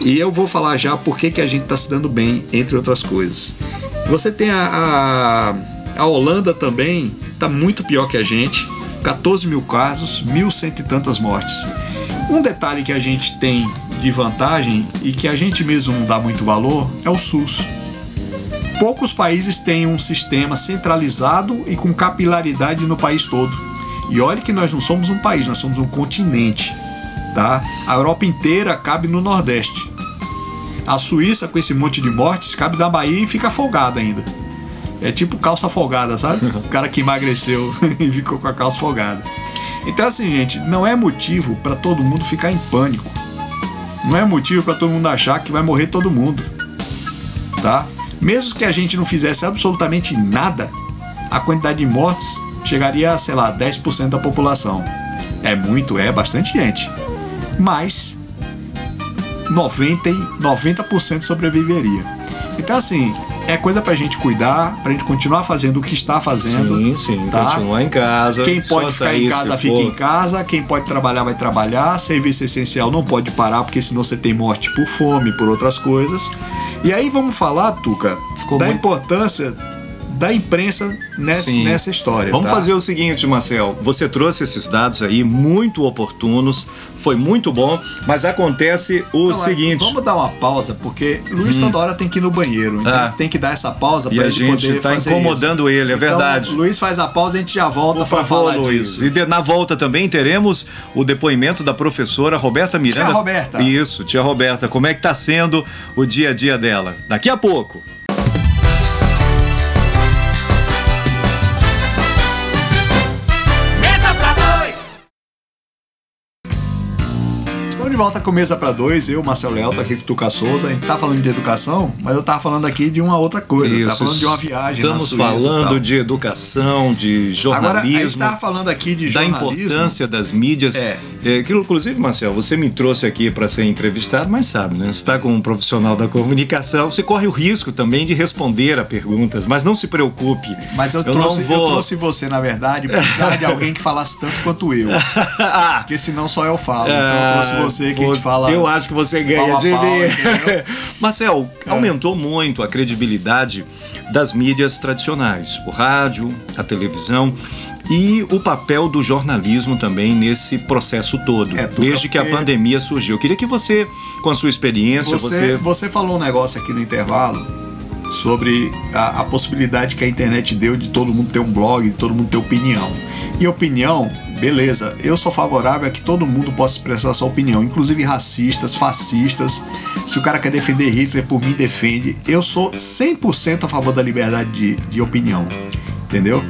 E eu vou falar já por que, que a gente está se dando bem, entre outras coisas. Você tem a, a, a Holanda também, está muito pior que a gente. 14 mil casos, mil cento e tantas mortes. Um detalhe que a gente tem de vantagem e que a gente mesmo não dá muito valor é o SUS. Poucos países têm um sistema centralizado e com capilaridade no país todo. E olhe que nós não somos um país, nós somos um continente. Tá? A Europa inteira cabe no Nordeste. A Suíça, com esse monte de mortes, cabe na Bahia e fica folgado ainda. É tipo calça folgada, sabe? O cara que emagreceu e ficou com a calça folgada. Então, assim, gente, não é motivo para todo mundo ficar em pânico. Não é motivo para todo mundo achar que vai morrer todo mundo. Tá? Mesmo que a gente não fizesse absolutamente nada, a quantidade de mortos chegaria a, sei lá, 10% da população. É muito, é bastante gente. Mas 90, 90% sobreviveria. Então, assim, é coisa pra gente cuidar, pra gente continuar fazendo o que está fazendo. Sim, sim, tá? continuar em casa. Quem pode ficar em casa, fica for. em casa. Quem pode trabalhar, vai trabalhar. Serviço essencial não pode parar, porque senão você tem morte por fome, por outras coisas. E aí vamos falar, Tuca, Ficou da muito... importância da imprensa nessa, nessa história. Vamos tá? fazer o seguinte, Marcel. Você trouxe esses dados aí muito oportunos, foi muito bom, mas acontece o Não, seguinte. Vamos dar uma pausa, porque Luiz hum. toda hora tem que ir no banheiro. Então ah. tem que dar essa pausa para ele poder tá fazer incomodando isso. ele, é então, verdade. Luiz faz a pausa e a gente já volta para falar Luiz. disso. E de, na volta também teremos o depoimento da professora Roberta Miranda. Tia Roberta. Isso, tia Roberta. Como é que está sendo o dia a dia dela? Daqui a pouco. Volta com Mesa para Dois, eu, Marcelo Leal, tô aqui com o Tuca Souza. A gente tá falando de educação, mas eu tava falando aqui de uma outra coisa. Isso, tá falando de uma viagem Estamos falando de educação, de jornalismo. Agora, a gente tava falando aqui de jornalismo. Da importância das mídias. É. é inclusive, Marcelo, você me trouxe aqui para ser entrevistado, mas sabe, né? Você está com um profissional da comunicação, você corre o risco também de responder a perguntas, mas não se preocupe. Mas eu, eu trouxe, vou... eu trouxe você, na verdade, precisar de alguém que falasse tanto quanto eu. Porque senão só eu falo. Então eu trouxe você você que a gente fala. Eu acho que você ganha de mim. Marcel, é. aumentou muito a credibilidade das mídias tradicionais, o rádio, a televisão e o papel do jornalismo também nesse processo todo, é, desde que a pandemia surgiu. Eu queria que você, com a sua experiência, você você, você falou um negócio aqui no intervalo sobre a, a possibilidade que a internet deu de todo mundo ter um blog, de todo mundo ter opinião. E opinião beleza, eu sou favorável a que todo mundo possa expressar sua opinião, inclusive racistas, fascistas. Se o cara quer defender Hitler, por mim defende. Eu sou 100% a favor da liberdade de, de opinião, entendeu?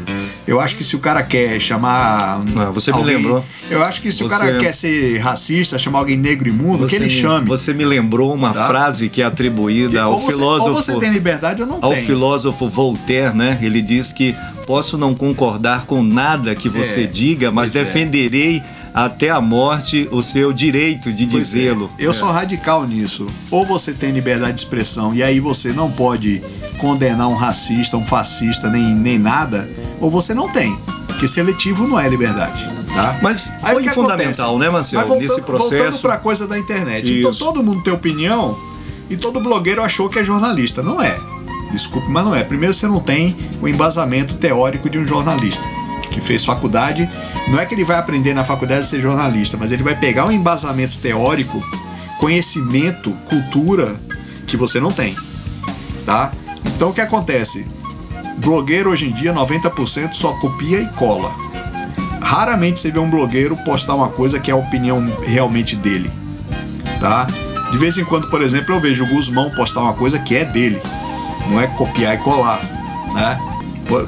Eu acho que se o cara quer chamar. Ah, você alguém, me lembrou. Eu acho que se você... o cara quer ser racista, chamar alguém negro imundo, você que ele chame. Você me lembrou uma tá? frase que é atribuída ao você, filósofo. Ou você tem liberdade ou não ao tem. Ao filósofo Voltaire, né? Ele diz que posso não concordar com nada que você é, diga, mas é. defenderei. É até a morte o seu direito de é. dizê-lo. É. Eu é. sou radical nisso. Ou você tem liberdade de expressão e aí você não pode condenar um racista, um fascista, nem, nem nada, ou você não tem. Porque seletivo não é liberdade. Tá? Mas aí foi fundamental, acontece? né, Marcelo, voltando, nesse processo. Voltando para a coisa da internet. Então, Isso. Então todo mundo tem opinião e todo blogueiro achou que é jornalista. Não é. Desculpe, mas não é. Primeiro, você não tem o embasamento teórico de um jornalista que fez faculdade, não é que ele vai aprender na faculdade a ser jornalista, mas ele vai pegar um embasamento teórico, conhecimento, cultura que você não tem, tá? Então o que acontece? Blogueiro hoje em dia 90% só copia e cola. Raramente você vê um blogueiro postar uma coisa que é a opinião realmente dele, tá? De vez em quando, por exemplo, eu vejo o Guzmão postar uma coisa que é dele, não é copiar e colar, né?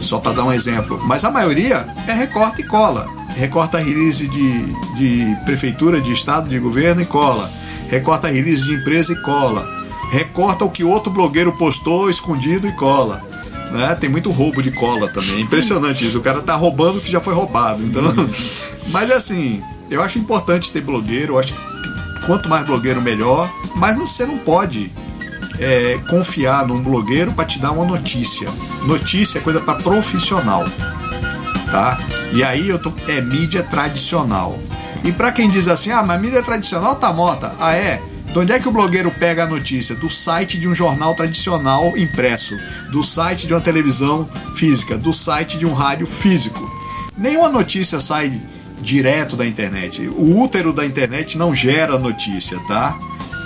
Só para dar um exemplo. Mas a maioria é recorta e cola. Recorta release de, de prefeitura, de estado, de governo e cola. Recorta release de empresa e cola. Recorta o que outro blogueiro postou escondido e cola. Né? Tem muito roubo de cola também. É impressionante isso. O cara tá roubando o que já foi roubado. Então, mas assim, eu acho importante ter blogueiro. Eu acho que quanto mais blogueiro, melhor. Mas você não pode é, confiar num blogueiro para te dar uma notícia. Notícia é coisa para profissional, tá? E aí eu tô é mídia tradicional. E para quem diz assim, ah, mas mídia tradicional tá morta. Ah, é? De onde é que o blogueiro pega a notícia? Do site de um jornal tradicional impresso, do site de uma televisão física, do site de um rádio físico. Nenhuma notícia sai direto da internet. O útero da internet não gera notícia, tá?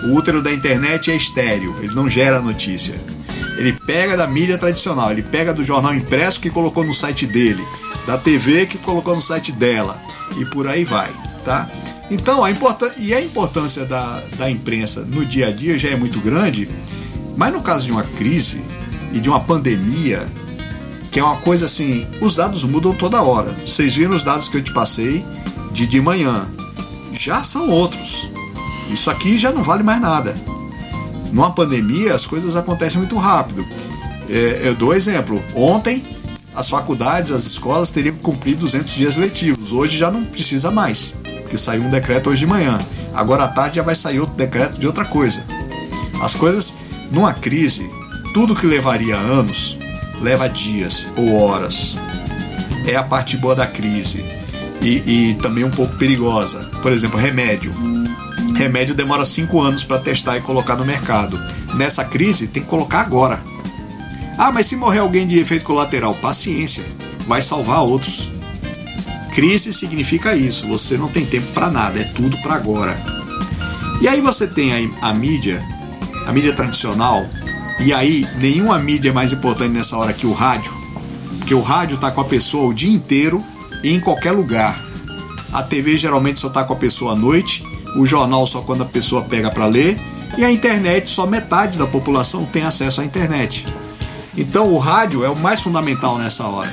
O útero da internet é estéreo, ele não gera notícia. Ele pega da mídia tradicional, ele pega do jornal impresso que colocou no site dele, da TV que colocou no site dela, e por aí vai, tá? Então, a e a importância da, da imprensa no dia a dia já é muito grande, mas no caso de uma crise e de uma pandemia, que é uma coisa assim, os dados mudam toda hora. Vocês viram os dados que eu te passei de de manhã, já são outros. Isso aqui já não vale mais nada. Numa pandemia, as coisas acontecem muito rápido. É, eu dou exemplo. Ontem, as faculdades, as escolas teriam que cumprir 200 dias letivos. Hoje já não precisa mais, porque saiu um decreto hoje de manhã. Agora à tarde já vai sair outro decreto de outra coisa. As coisas, numa crise, tudo que levaria anos, leva dias ou horas. É a parte boa da crise. E, e também um pouco perigosa. Por exemplo, remédio Remédio demora cinco anos para testar e colocar no mercado. Nessa crise, tem que colocar agora. Ah, mas se morrer alguém de efeito colateral, paciência, vai salvar outros. Crise significa isso, você não tem tempo para nada, é tudo para agora. E aí você tem a, a mídia, a mídia tradicional, e aí nenhuma mídia é mais importante nessa hora que o rádio, porque o rádio está com a pessoa o dia inteiro e em qualquer lugar. A TV geralmente só está com a pessoa à noite o jornal só quando a pessoa pega para ler e a internet só metade da população tem acesso à internet. Então o rádio é o mais fundamental nessa hora.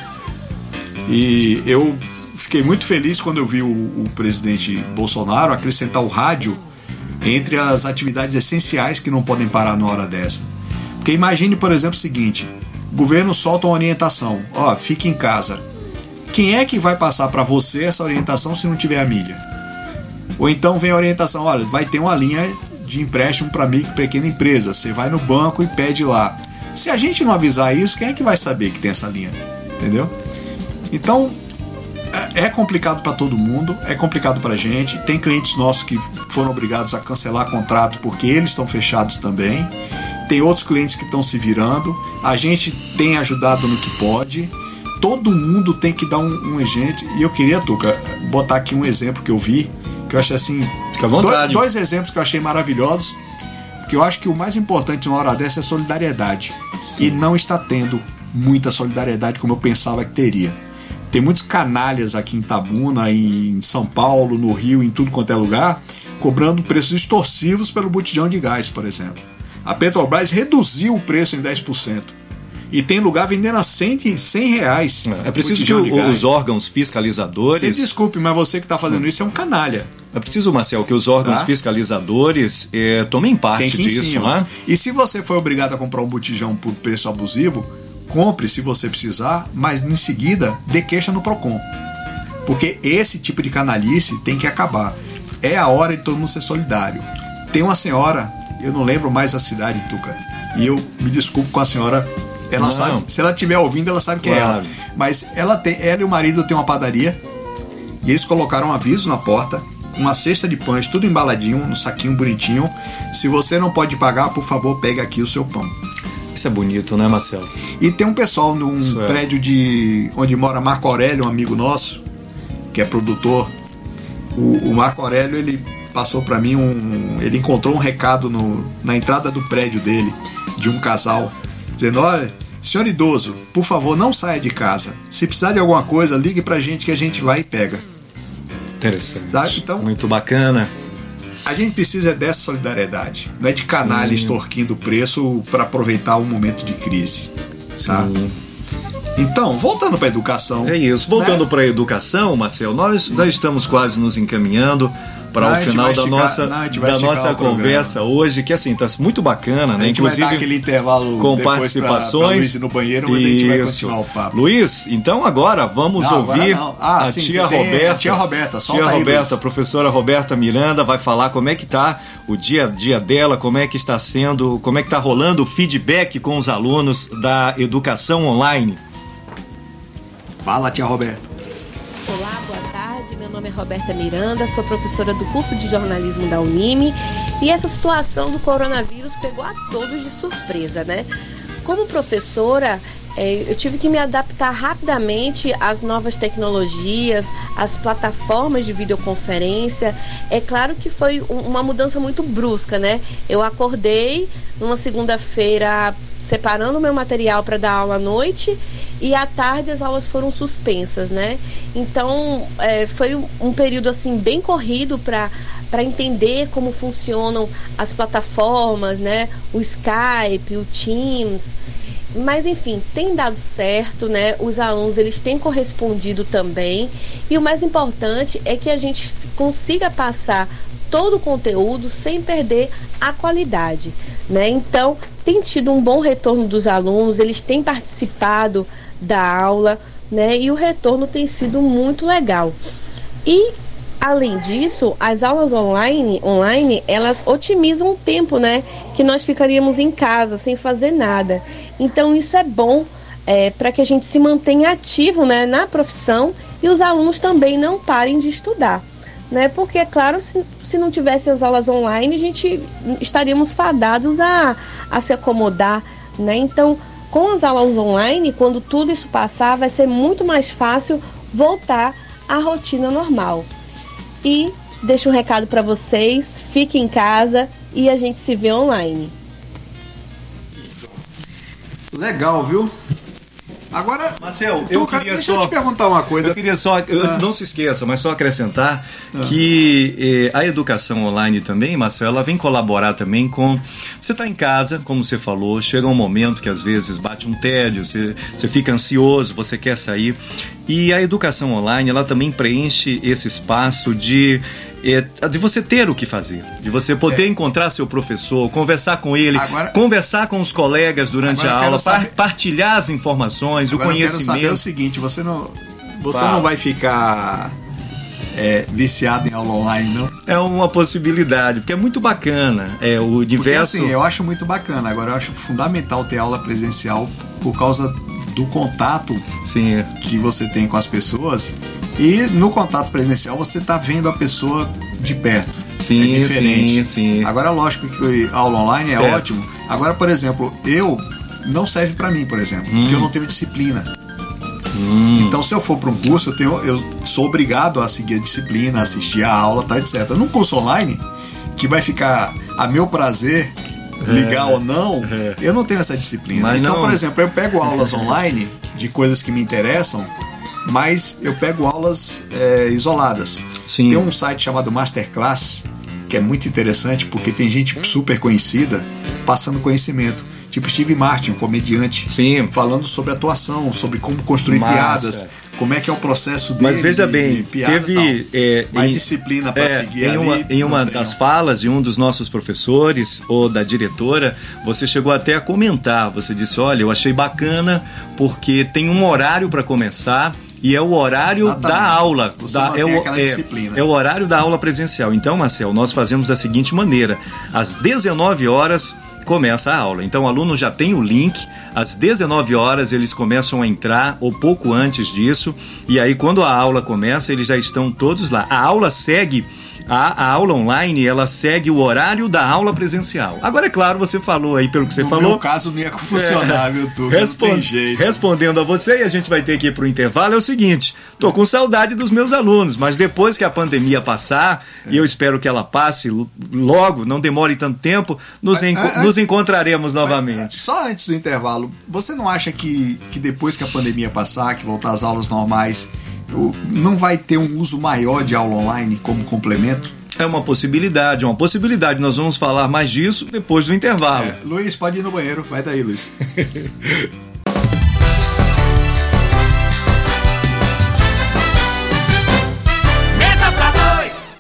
E eu fiquei muito feliz quando eu vi o, o presidente Bolsonaro acrescentar o rádio entre as atividades essenciais que não podem parar na hora dessa. Porque imagine, por exemplo, o seguinte: o governo solta uma orientação, ó, fique em casa. Quem é que vai passar para você essa orientação se não tiver a milha? Ou então vem a orientação, olha, vai ter uma linha de empréstimo para micro e pequena empresa. Você vai no banco e pede lá. Se a gente não avisar isso, quem é que vai saber que tem essa linha? Entendeu? Então, é, é complicado para todo mundo, é complicado para a gente. Tem clientes nossos que foram obrigados a cancelar contrato porque eles estão fechados também. Tem outros clientes que estão se virando. A gente tem ajudado no que pode. Todo mundo tem que dar um, um exemplo. E eu queria, Tuca, botar aqui um exemplo que eu vi, que eu achei assim. Fica à vontade. Dois, dois exemplos que eu achei maravilhosos. Porque eu acho que o mais importante na hora dessa é solidariedade. E não está tendo muita solidariedade como eu pensava que teria. Tem muitos canalhas aqui em Tabuna, em São Paulo, no Rio, em tudo quanto é lugar, cobrando preços extorsivos pelo botijão de gás, por exemplo. A Petrobras reduziu o preço em 10%. E tem lugar vendendo a 100, 100 reais. É preciso que o- os órgãos fiscalizadores. Você desculpe, mas você que está fazendo isso é um canalha. É preciso, Marcel, que os órgãos Tá. fiscalizadores eh, tomem parte disso, né? E se você foi obrigado a comprar um botijão por preço abusivo, compre se você precisar, mas em seguida dê queixa no Procon. Porque esse tipo de canalice tem que acabar. É a hora de todo mundo ser solidário. Tem uma senhora, eu não lembro mais a cidade, Tuca, e eu me desculpo com a senhora. Ela Não. sabe, se ela estiver ouvindo, ela sabe quem Claro. é ela. Mas ela tem, ela e o marido têm uma padaria e eles colocaram um aviso na porta, uma cesta de pães, tudo embaladinho, no saquinho bonitinho. Se você não pode pagar, por favor, pegue aqui o seu pão. Isso é bonito, né, Marcelo? E tem um pessoal num é. prédio de onde mora Marco Aurélio, um amigo nosso, que é produtor. O, o Marco Aurélio ele passou para mim um, ele encontrou um recado no, na entrada do prédio dele de um casal dizendo: olha, senhor idoso, por favor não saia de casa. Se precisar de alguma coisa, ligue pra gente que a gente vai e pega. Interessante. Sabe, então- Muito bacana. A gente precisa dessa solidariedade, não é de canalha extorquindo o preço para aproveitar um momento de crise. Tá? Então, voltando para educação. É isso. Voltando né? para a educação, Marcel, nós já estamos quase nos encaminhando para a o final da esticar- nossa, não, a da nossa o programa. conversa hoje, que assim, está muito bacana, A né? Inclusive aquele intervalo com depois pra- pra participações. Luiz no banheiro, mas a gente vai Isso. continuar o papo. Luiz, então agora vamos Não, agora ouvir não. Ah, a sim, tia tem a Roberta. tia Roberta, tia Roberta, professora Roberta Miranda vai falar como é que tá o dia a dia dela, como é que está sendo, como é que está rolando o feedback com os alunos da educação online. Fala, tia Roberta. Olá, boa tarde. Meu nome é Roberta Miranda, sou professora do curso de jornalismo da Unime e essa situação do coronavírus pegou a todos de surpresa, né? Como professora, eh, eu tive que me adaptar rapidamente às novas tecnologias, às plataformas de videoconferência. É claro que foi um- uma mudança muito brusca, né? Eu acordei numa segunda-feira separando meu material para dar aula à noite e à tarde as aulas foram suspensas, né? Então é, foi um, período assim bem corrido para para entender como funcionam as plataformas, né? O Skype, o Teams. Mas enfim, tem dado certo, né? Os alunos eles têm correspondido também. E o mais importante é que a gente consiga passar todo o conteúdo sem perder a qualidade, né? Então, tem tido um bom retorno dos alunos, eles têm participado da aula, né? E o retorno tem sido muito legal. E além disso, as aulas online, online, elas otimizam o tempo, né? Que nós ficaríamos em casa sem fazer nada. Então isso é bom é, para que a gente se mantenha ativo, né, na profissão e os alunos também não parem de estudar, né? Porque é claro, se, se não tivessem as aulas online, a gente estaríamos fadados a, a se acomodar, né? Então com as aulas online, quando tudo isso passar, vai ser muito mais fácil voltar à rotina normal. E deixo um recado para vocês, fique em casa e a gente se vê online. Legal, viu? Agora, Marcel, eu Tuca, queria deixa só- eu te perguntar uma coisa. Eu queria só, eu- Ah. não se esqueça, mas só acrescentar que eh, a educação online também, Marcelo, ela vem colaborar também com. Você está em casa, como você falou, chega um momento que às vezes bate um tédio, você, você fica ansioso, você quer sair. E a educação online, ela também preenche esse espaço de é, de você ter o que fazer, de você poder É. encontrar seu professor, conversar com ele, Agora- conversar com os colegas durante a aula, saber- partilhar as informações, Agora o eu quero saber o conhecimento. seguinte, você não, você Fala. não vai ficar é, viciado em aula online, não? É uma possibilidade, porque é muito bacana. É o Porque universo. assim, eu acho muito bacana. Agora eu acho fundamental ter aula presencial por causa do contato Sim, que você tem com as pessoas. E no contato presencial você está vendo a pessoa de perto. sim, é diferente. sim, sim. Agora, lógico que aula online é, É. ótimo. Agora, por exemplo, eu não serve para mim, por exemplo, porque eu não tenho disciplina. Hum, Então, se eu for para um curso, eu, tenho, eu sou obrigado a seguir a disciplina, assistir a aula, tá, etc. Num curso online, que vai ficar a meu prazer, ligar ou não, é. eu não tenho essa disciplina. Mas então, não- por exemplo, eu pego aulas online de coisas que me interessam, mas eu pego aulas é, isoladas. sim. Tem um site chamado Masterclass, que é muito interessante porque tem gente super conhecida passando conhecimento. Tipo Steve Martin, um comediante, Sim. falando sobre atuação, sobre como construir Massa. piadas, como é que é o processo dele. Mas veja bem, piada teve é, mais em- disciplina para é, seguir em ali. uma, em uma das não. falas de um dos nossos professores ou da diretora, você chegou até a comentar. Você disse: Olha, eu achei bacana porque tem um horário para começar. E é o horário Exatamente. da aula. Da, é, o, é- disciplina. é o horário da aula presencial. Então, Marcel, nós fazemos da seguinte maneira: às 19 horas começa a aula. Então o aluno já tem o link, às 19 horas eles começam a entrar, ou pouco antes disso, e aí quando a aula começa, eles já estão todos lá. A aula segue. A, a aula online, ela segue o horário da aula presencial. Agora, é claro, você falou aí, pelo que você no falou. meu caso não ia funcionar, viu, Tuca? Respon- Não tem jeito. Respondendo a você, e a gente vai ter que ir para o intervalo, é o seguinte: tô com saudade dos meus alunos, mas depois que a pandemia passar, e eu espero que ela passe logo, não demore tanto tempo, nos, Mas, enco- ah, nos encontraremos novamente. Só antes do intervalo, você não acha que, que depois que a pandemia passar, que voltar às aulas normais, não vai ter um uso maior de aula online como complemento? É uma possibilidade, é uma possibilidade. Nós vamos falar mais disso depois do intervalo. É, Luiz, pode ir no banheiro. Vai daí, Luiz. Mesa pra dois.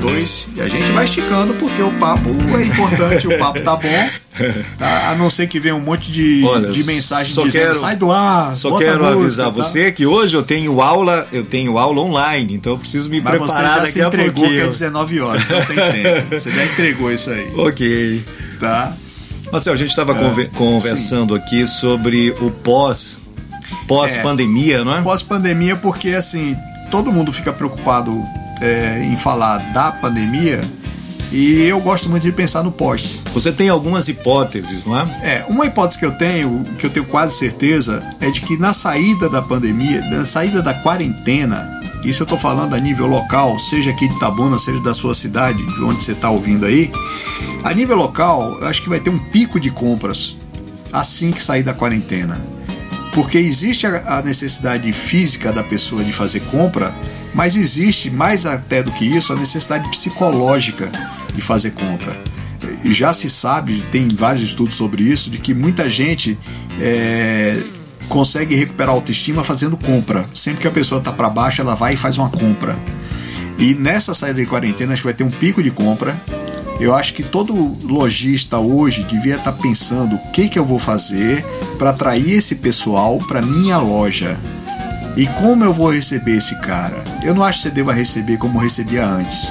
Dois. E a gente vai esticando porque o papo é importante, o papo tá bom. Tá? A não ser que venha um monte de, Olha, de mensagem dizendo quero- sai do ar. Só quero música, avisar tá? você que hoje eu tenho aula, eu tenho aula online, então eu preciso me Mas você preparar já daqui se a entregou que é 19 horas, então tem tempo. Você já entregou isso aí, Ok. tá? Marcel, a gente estava É, conversando aqui sobre o pós, pós-pandemia, não é? Pós-pandemia, porque assim, todo mundo fica preocupado é, em falar da pandemia e eu gosto muito de pensar no pós. Você tem algumas hipóteses, não é? É, uma hipótese que eu tenho, que eu tenho quase certeza, é de que na saída da pandemia, na saída da quarentena, isso eu estou falando a nível local, seja aqui de Itabuna, seja da sua cidade, de onde você está ouvindo aí, a nível local, eu acho que vai ter um pico de compras assim que sair da quarentena. Porque existe a necessidade física da pessoa de fazer compra, mas existe mais até do que isso a necessidade psicológica de fazer compra. Já se sabe, tem vários estudos sobre isso, de que muita gente é, consegue recuperar a autoestima fazendo compra. Sempre que a pessoa está para baixo, ela vai e faz uma compra. E nessa saída de quarentena, acho que vai ter um pico de compra. Eu acho que todo lojista hoje devia estar pensando o que, que eu vou fazer para atrair esse pessoal para minha loja. E como eu vou receber esse cara? Eu não acho que você deva receber como recebia antes.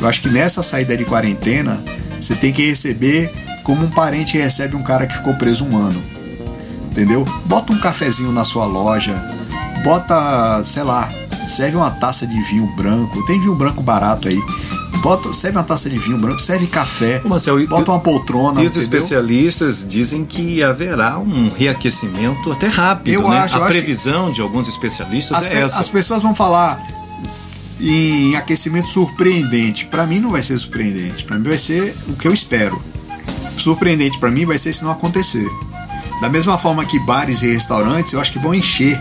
Eu acho que nessa saída de quarentena, você tem que receber como um parente recebe um cara que ficou preso um ano. Entendeu? Bota um cafezinho na sua loja, bota, sei lá, serve uma taça de vinho branco. Tem vinho branco barato aí. Bota, serve uma taça de vinho branco, serve café, Ô, Marcel, bota uma poltrona. E os entendeu? especialistas dizem que haverá um reaquecimento até rápido, Eu né? acho, eu a acho que- previsão de alguns especialistas As, é essa. as pessoas vão falar em aquecimento surpreendente. Para mim não vai ser surpreendente. Para mim vai ser o que eu espero. Surpreendente para mim vai ser se não acontecer. Da mesma forma que bares e restaurantes, eu acho que vão encher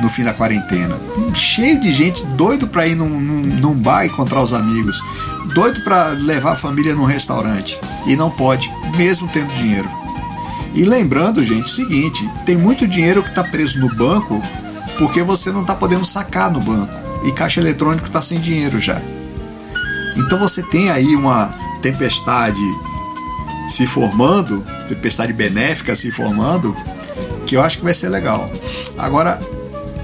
no fim da quarentena. Cheio de gente doido para ir num, num, num bar encontrar os amigos. Doido para levar a família num restaurante. E não pode, mesmo tendo dinheiro. E lembrando, gente, o seguinte: tem muito dinheiro que está preso no banco porque você não está podendo sacar no banco. e caixa eletrônico está sem dinheiro já. Então você tem aí uma tempestade se formando, tempestade benéfica se formando, que eu acho que vai ser legal. Agora,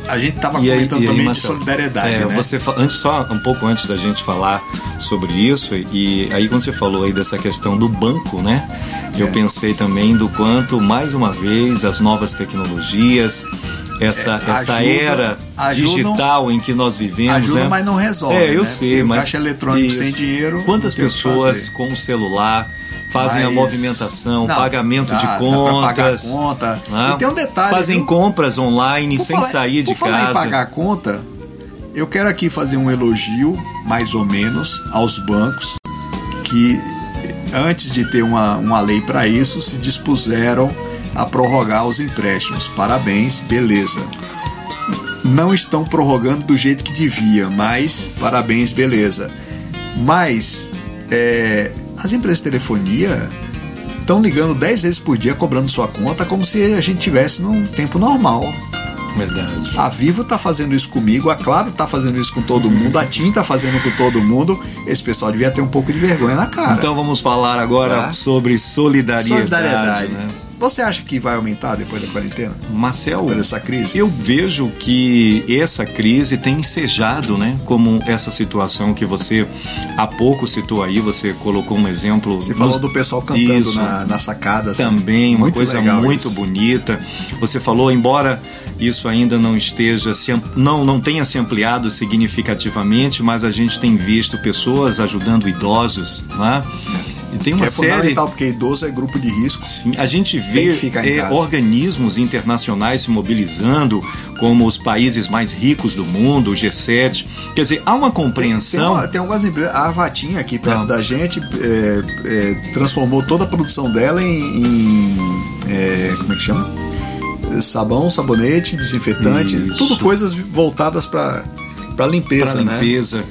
a gente estava comentando aí, também aí, de solidariedade. É, né? você antes só um pouco antes da gente falar sobre isso e aí quando você falou aí dessa questão do banco, né? Eu é. pensei também do quanto mais uma vez as novas tecnologias essa, é, essa era ajudam, digital em que nós vivemos. Ajuda, né? mas não resolve. É, eu né? sei, mas. Caixa eletrônico isso. sem dinheiro. Quantas pessoas com o celular fazem Mas, a movimentação, não, pagamento dá, de contas. Dá conta. Né? E tem um detalhe. Fazem compras online por sem falar, sair de por casa. Falar em pagar conta, eu quero aqui fazer um elogio, mais ou menos, aos bancos que antes de ter uma, uma lei para isso, se dispuseram a prorrogar os empréstimos. Parabéns, beleza. Não estão prorrogando do jeito que devia, mas parabéns, beleza. Mas é, as empresas de telefonia estão ligando 10 vezes por dia cobrando sua conta como se a gente tivesse num tempo normal. Verdade. A Vivo tá fazendo isso comigo, a Claro tá fazendo isso com todo mundo, a TIM tá fazendo com todo mundo. Esse pessoal devia ter um pouco de vergonha na cara. Então vamos falar agora é. sobre solidariedade. Solidariedade. Né? Você acha que vai aumentar depois da quarentena? Marcel, por essa crise? Eu vejo que essa crise tem ensejado, né? Como essa situação que você há pouco citou aí, você colocou um exemplo. Você falou do pessoal cantando Isso, na, na sacada. Assim. Também, uma coisa muito isso. bonita. Você falou, embora isso ainda não esteja se, não não tenha se ampliado significativamente, mas a gente tem visto pessoas ajudando idosos, né? E tem uma é série. fundamental, porque idoso é grupo de risco. Sim, a gente vê é, organismos internacionais se mobilizando, como os países mais ricos do mundo, o G7. Quer dizer, há uma compreensão. Tem, tem, tem algumas empresas. A Vatinha aqui perto Não. da gente é, é, transformou toda a produção dela em. em é, como é que chama? Sabão, sabonete, desinfetante, Isso. tudo coisas voltadas para para limpeza, pra limpeza. Né?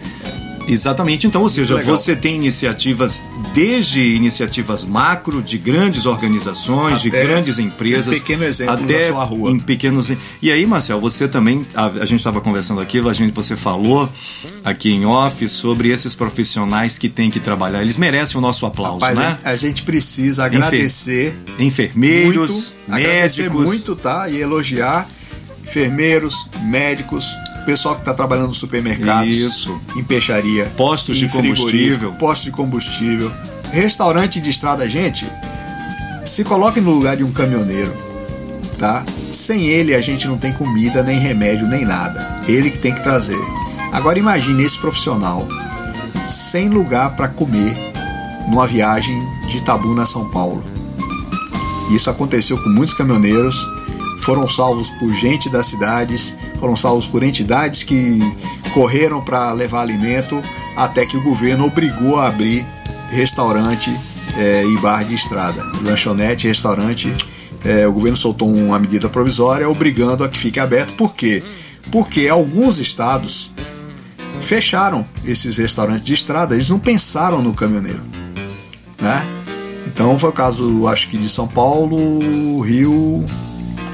Exatamente. Então, ou seja, você tem iniciativas desde iniciativas macro de grandes organizações, até de grandes empresas, um pequeno exemplo até sua rua. em pequenos. E aí, Marcel, você também a, a gente estava conversando aquilo, a gente você falou aqui em off sobre esses profissionais que têm que trabalhar. Eles merecem o nosso aplauso, Rapaz, né? A gente precisa agradecer enfermeiros, muito, médicos, agradecer muito, tá? E elogiar enfermeiros, médicos, pessoal que está trabalhando no supermercado, Isso. em peixaria, postos de combustível, postos de combustível, restaurante de estrada, gente, se coloque no lugar de um caminhoneiro, tá? Sem ele a gente não tem comida, nem remédio, nem nada. Ele que tem que trazer. Agora imagine esse profissional sem lugar para comer numa viagem de Itabuna a São Paulo. Isso aconteceu com muitos caminhoneiros foram salvos por gente das cidades, foram salvos por entidades que correram para levar alimento, até que o governo obrigou a abrir restaurante é, e bar de estrada, lanchonete, restaurante. É, o governo soltou uma medida provisória obrigando a que fique aberto. Por quê? Porque alguns estados fecharam esses restaurantes de estrada, eles não pensaram no caminhoneiro, né? Então foi o caso, acho que de São Paulo, Rio,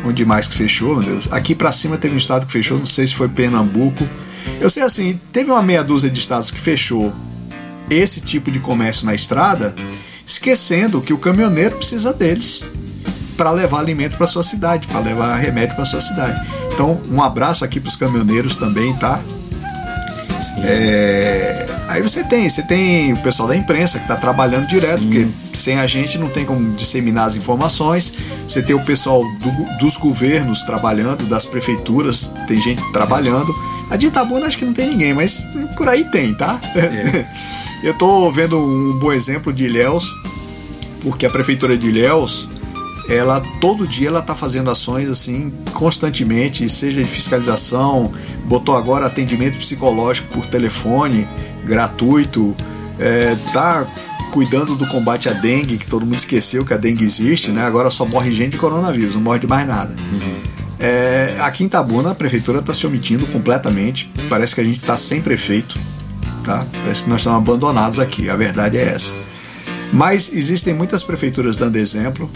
Onde mais que fechou, meu Deus? Aqui para cima teve um estado que fechou, não sei se foi Pernambuco. Eu sei assim, teve uma meia dúzia de estados que fechou esse tipo de comércio na estrada, esquecendo que o caminhoneiro precisa deles para levar alimento para sua cidade, para levar remédio para sua cidade. Então, um abraço aqui para os caminhoneiros também, tá? É, aí você tem, você tem o pessoal da imprensa que está trabalhando direto, Sim. porque sem a gente não tem como disseminar as informações. Você tem o pessoal do, dos governos trabalhando, das prefeituras, tem gente trabalhando. A de Itabuna acho que não tem ninguém, mas por aí tem, tá? É. Eu estou vendo um bom exemplo de Ilhéus, porque a prefeitura de Ilhéus ela todo dia ela está fazendo ações assim constantemente, seja de fiscalização, botou agora atendimento psicológico por telefone gratuito, é, tá cuidando do combate à dengue, que todo mundo esqueceu que a dengue existe, né? Agora só morre gente de coronavírus, não morre de mais nada. Uhum. É, aqui em Tabuna a prefeitura está se omitindo completamente. Parece que a gente está sem prefeito, tá? Parece que nós estamos abandonados aqui. A verdade é essa. Mas existem muitas prefeituras dando exemplo.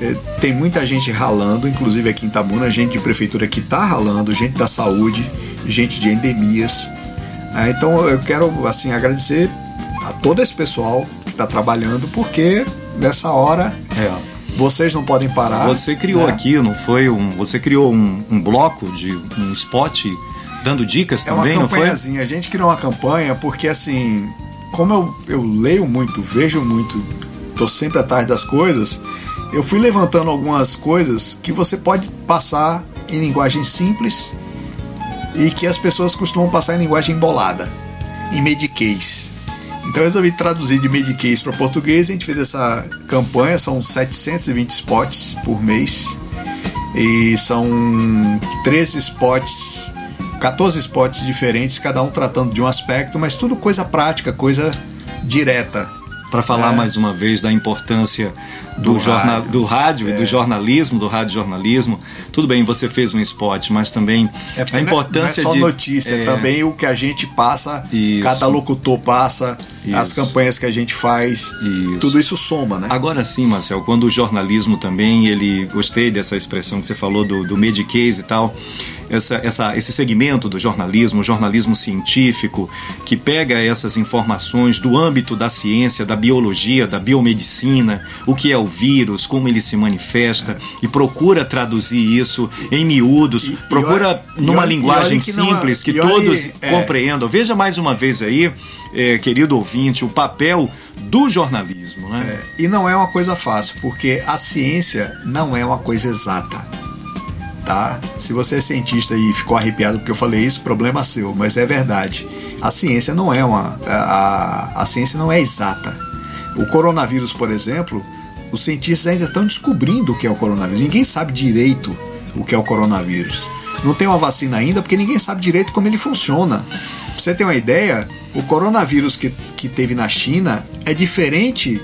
É, tem muita gente ralando, inclusive aqui em Tabuna, gente de prefeitura que está ralando, gente da saúde, gente de endemias. Ah, então eu quero assim agradecer a todo esse pessoal que está trabalhando, porque nessa hora É. vocês não podem parar. Você criou né? aqui, não foi um. Você criou um, um bloco de um spot dando dicas É também, não foi? A gente criou uma campanha porque, assim, como eu, eu leio muito, vejo muito, tô sempre atrás das coisas, eu fui levantando algumas coisas que você pode passar em linguagem simples e que as pessoas costumam passar em linguagem embolada, em mediquês. Então eu resolvi traduzir de mediquês para português. A gente fez essa campanha, são 720 spots por mês. E são 13 spots, 14 spots diferentes, cada um tratando de um aspecto, mas tudo coisa prática, coisa direta. Para falar É. mais uma vez da importância do, Do jornal, rádio. do rádio e É. do jornalismo, do rádio jornalismo. Tudo bem, você fez um spot, mas também porque a é- importância não é só de notícia, é, também o que a gente passa, Isso. cada locutor passa, as Isso. campanhas que a gente faz, Isso. tudo isso soma, né? Agora sim, Marcel, quando o jornalismo também, ele gostei dessa expressão que você falou do, do mediquês e tal, essa, essa, esse segmento do jornalismo, o jornalismo científico, que pega essas informações do âmbito da ciência, da biologia, da biomedicina, o que é o vírus, como ele se manifesta, e procura traduzir isso em miúdos, E- e procura olha- e numa olha- linguagem olha que não é- simples que e olha- todos é. compreendam. Veja mais uma vez aí, eh, querido ouvinte, o papel do jornalismo, né? É, e não é uma coisa fácil, porque a ciência não é uma coisa exata. Tá? Se você é cientista e ficou arrepiado porque eu falei isso, problema seu, mas é verdade. A ciência não é uma. A, a, a ciência não é exata. O coronavírus, por exemplo, os cientistas ainda estão descobrindo o que é o coronavírus. Ninguém sabe direito o que é o coronavírus. Não tem uma vacina ainda porque ninguém sabe direito como ele funciona. Pra você ter uma ideia, o coronavírus que, que teve na China é diferente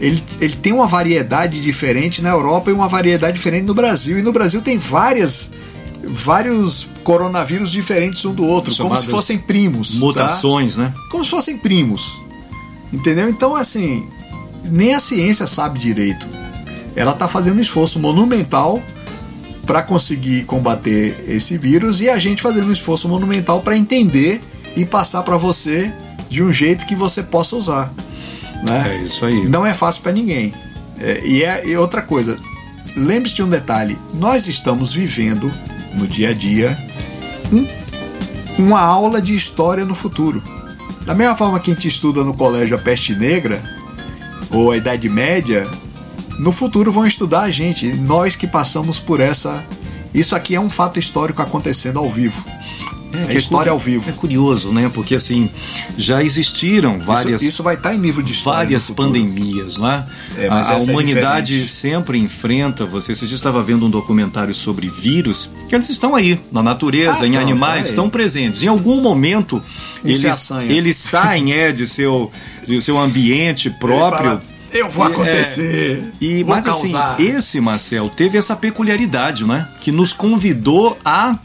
ele, ele tem uma variedade diferente na Europa e uma variedade diferente no Brasil. E no Brasil tem várias vários coronavírus diferentes um do outro, como se fossem primos. tá? Mutações, né? Como se fossem primos. Entendeu? Então, assim, nem a ciência sabe direito. Ela está fazendo um esforço monumental para conseguir combater esse vírus e a gente fazendo um esforço monumental para entender e passar para você de um jeito que você possa usar. Né? É isso aí. Não é fácil para ninguém. É, e, é, e outra coisa, lembre-se de um detalhe: nós estamos vivendo no dia a dia um- uma aula de história no futuro. Da mesma forma que a gente estuda no colégio a peste negra ou a Idade Média, no futuro vão estudar a gente, nós que passamos por essa. Isso aqui é um fato histórico acontecendo ao vivo. É, que história cu- ao vivo. É curioso, né? Porque assim, já existiram várias, isso, isso vai estar em nível de história. várias pandemias, não é? É, mas a, a é humanidade diferente. sempre enfrenta, você, você já estava vendo um documentário sobre vírus, que eles estão aí, na natureza, Ah, em então, animais, tá estão presentes. Em algum momento, eles, eles saem é, de, seu, de seu ambiente próprio. eu vou é, acontecer. E, vou mas causar. assim, esse Marcel teve essa peculiaridade, né? Que nos convidou a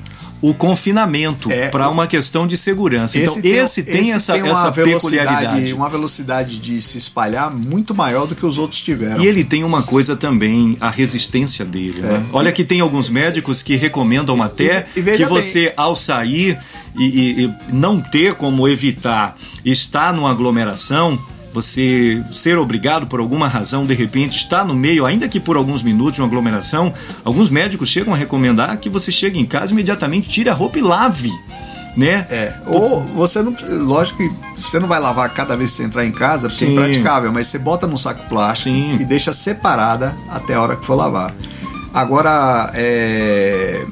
o confinamento É, para uma questão de segurança. então esse tem, esse essa, tem uma essa velocidade, peculiaridade. uma velocidade de se espalhar muito maior do que os outros tiveram. E ele tem uma coisa também, a resistência dele. né? É. Olha E- que tem alguns médicos que recomendam até e que você, ao sair e, e- e não ter como evitar estar numa aglomeração, você ser obrigado por alguma razão, de repente, estar no meio, ainda que por alguns minutos de uma aglomeração, alguns médicos chegam a recomendar que você chegue em casa imediatamente tire a roupa e lave. Né? É, ou você não. Lógico que você não vai lavar cada vez que você entrar em casa, porque Sim. é impraticável, mas você bota num saco plástico Sim. e deixa separada até a hora que for lavar. Agora, é,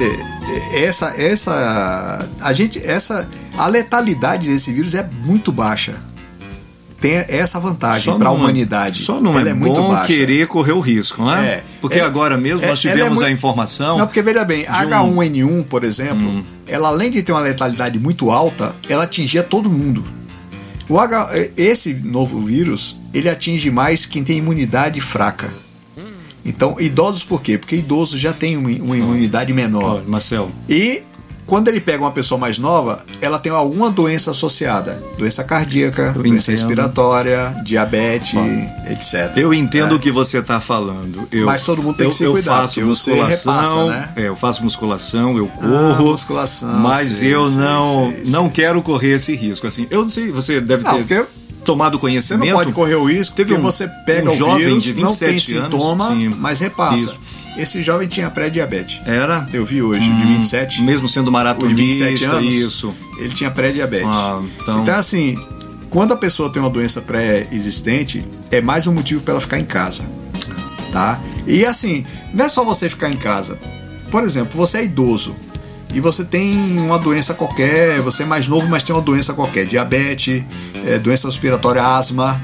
é, é, essa, essa, a gente, essa, a letalidade desse vírus é muito baixa. Tem essa vantagem para a é- humanidade. Só não Ela é, é muito bom baixa. querer correr o risco, não é? É. Porque É- agora mesmo é- nós é tivemos muito- a informação. Não, porque veja bem, um- H1N1, por exemplo, Hum. ela além de ter uma letalidade muito alta, ela atingia todo mundo. O H, esse novo vírus, ele atinge mais quem tem imunidade fraca. Então, idosos por quê? Porque idosos já têm uma, uma imunidade menor. Olha, Marcel, E quando ele pega uma pessoa mais nova, ela tem alguma doença associada. Doença cardíaca, Eu doença entendo. respiratória, diabetes, Bom, etc. Eu entendo É. o que você está falando. Eu, Mas todo mundo tem eu, que se eu cuidar, faço você musculação, repassa, né? é, eu faço musculação, eu Ah, corro, musculação, mas sei, eu sei, não sei, não quero correr esse risco. Assim, eu não sei, você deve Não, ter porque tomado você conhecimento. não pode correr o risco Teve porque um- você pega um o jovem vírus, de não tem 27 anos, sintoma, sim. mas repassa. Isso. Esse jovem tinha pré-diabetes. Era Eu vi hoje, de Hum, 27. mesmo sendo o de maratonista, 27 anos, isso. ele tinha pré-diabetes. Ah, então- então, assim, quando a pessoa tem uma doença pré-existente, é mais um motivo para ela ficar em casa. Tá? E assim, não é só você ficar em casa. Por exemplo, você é idoso e você tem uma doença qualquer, você é mais novo, mas tem uma doença qualquer, diabetes, é, doença respiratória, asma,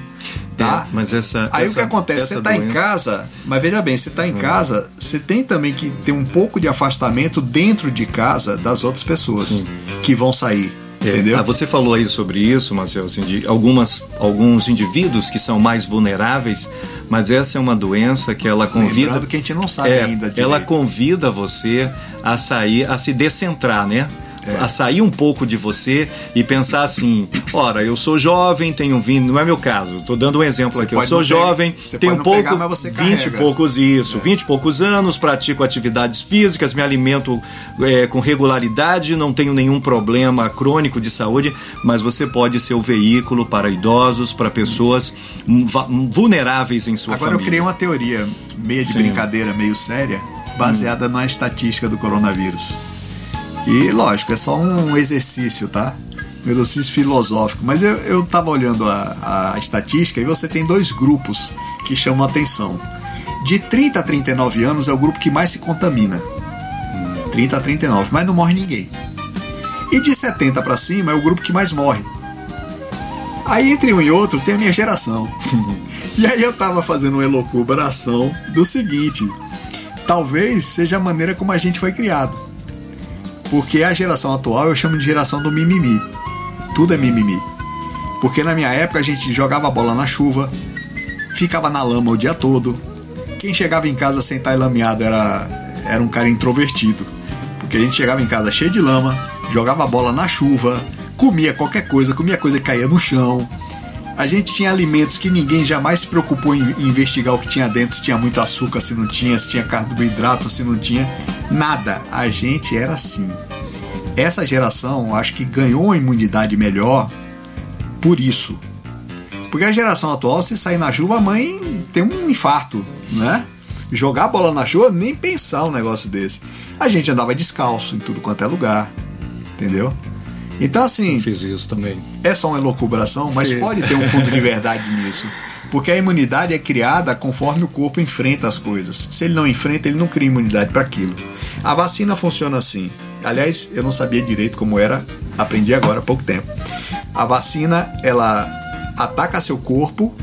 tá? É, mas essa Aí essa- o que acontece? Você tá em doença- Hum. casa, mas veja bem, você tá em casa, você tem também que ter um pouco de afastamento dentro de casa das outras pessoas que vão sair. É, Entendeu? ah, você falou aí sobre isso, Marcelo, assim, de algumas, alguns indivíduos que são mais vulneráveis, mas essa é uma doença que ela convida. Lembrando que a gente não sabe É, ainda direito. ela convida você a sair, a se decentrar, né? É. A sair um pouco de você e pensar assim: ora, eu sou jovem, tenho 20, não é meu caso, estou dando um exemplo Você aqui. Eu sou pegar- jovem, tenho pouco, pegar, mas você 20 e poucos, isso, É. 20 e poucos anos, pratico atividades físicas, me alimento é, com regularidade, não tenho nenhum problema crônico de saúde, mas você pode ser o veículo para idosos, para pessoas hum, hum, vulneráveis em sua Agora eu família. criei uma teoria meio de Sim. brincadeira, meio séria, baseada na estatística do coronavírus. E lógico, é só um exercício, tá? Um exercício filosófico. Mas eu, eu tava olhando a, a estatística e você tem dois grupos que chamam a atenção. De 30 a 39 anos é o grupo que mais se contamina. 30 a 39, mas não morre ninguém. E de 70 para cima é o grupo que mais morre. Aí entre um e outro tem a minha geração. e aí eu tava fazendo uma elocubração do seguinte: talvez seja a maneira como a gente foi criado. Porque a geração atual eu chamo de geração do mimimi. Tudo é mimimi. Porque na minha época a gente jogava bola na chuva, ficava na lama o dia todo. Quem chegava em casa sem estar lameado era, era um cara introvertido. Porque a gente chegava em casa cheio de lama, jogava bola na chuva, comia qualquer coisa, comia coisa que caía no chão. A gente tinha alimentos que ninguém jamais se preocupou em, investigar o que tinha dentro, se tinha muito açúcar, se não tinha, se tinha carboidrato, se não tinha. Nada. A gente era assim. Essa geração, acho que ganhou uma imunidade melhor por isso. Porque a geração atual, se sair na chuva, a mãe tem um infarto, né? Jogar bola na chuva, nem pensar um negócio desse. A gente andava descalço em tudo quanto é lugar, entendeu? Então, assim, Fiz isso também. é só uma elucubração, mas Sim. pode ter um fundo de verdade nisso. Porque a imunidade é criada conforme o corpo enfrenta as coisas. Se ele não enfrenta, ele não cria imunidade para aquilo. A vacina funciona assim. Aliás, eu não sabia direito como era, aprendi agora há pouco tempo. A vacina, ela ataca seu corpo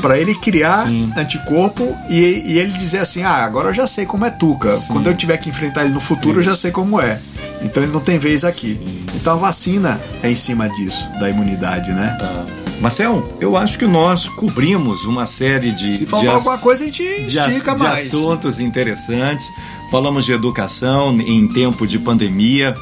para ele criar Sim. anticorpo e, e ele dizer assim: ah, agora eu já sei como é Tuca. Sim. Quando eu tiver que enfrentar ele no futuro, eu já Isso. sei como é. Então ele não tem vez aqui. Sim, Então a vacina é em cima disso, da imunidade, né? Ah, Marcel, eu acho que nós cobrimos uma série de. Se de faltar alguma coisa, a gente de, estica de mais. assuntos interessantes. Falamos de educação em tempo de pandemia,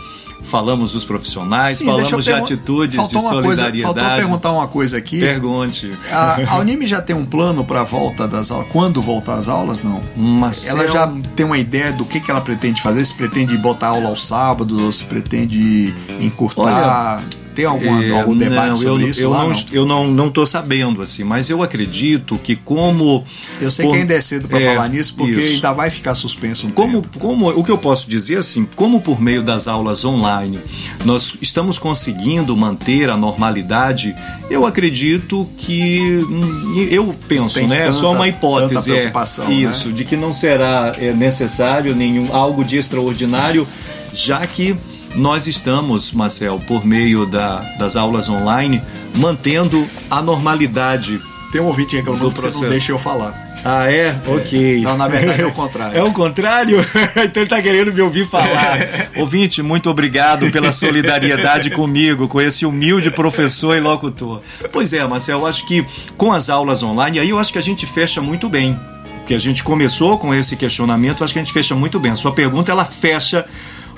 falamos dos profissionais, Sim, falamos de atitudes faltou de uma coisa, Faltou solidariedade. perguntar uma coisa aqui. Pergunte. A, a Unime já tem um plano para a volta das aulas? Quando voltar às aulas? Não. Marcel, Ela já tem uma ideia do que, que ela pretende fazer? Se pretende botar aula aos sábados ou se pretende encurtar? Tem alguma, É, algum debate não, sobre eu, isso eu lá? não, não? eu não não tô sabendo assim, mas eu acredito que como Eu sei por- que ainda é cedo para é, falar nisso, porque isso. ainda vai ficar suspenso um Como, tempo. como o que eu posso dizer assim, como por meio das aulas online nós estamos conseguindo manter a normalidade, eu acredito que hum, eu penso, né, é só tanta- uma hipótese, é preocupação, isso, né? de que não será é, necessário nenhum algo de extraordinário, já que nós estamos, Marcel, por meio da, das aulas online, mantendo a normalidade. Tem um ouvinte reclamando Do que você não deixa eu falar. Ah, é? Ok. Não, na verdade é o contrário. É o contrário? então ele tá querendo me ouvir falar. Ouvinte, muito obrigado pela solidariedade comigo, com esse humilde professor e locutor. Pois é, Marcel, eu acho que com as aulas online, aí eu acho que a gente fecha muito bem. Que a gente começou com esse questionamento, acho que a gente fecha muito bem. A sua pergunta, ela fecha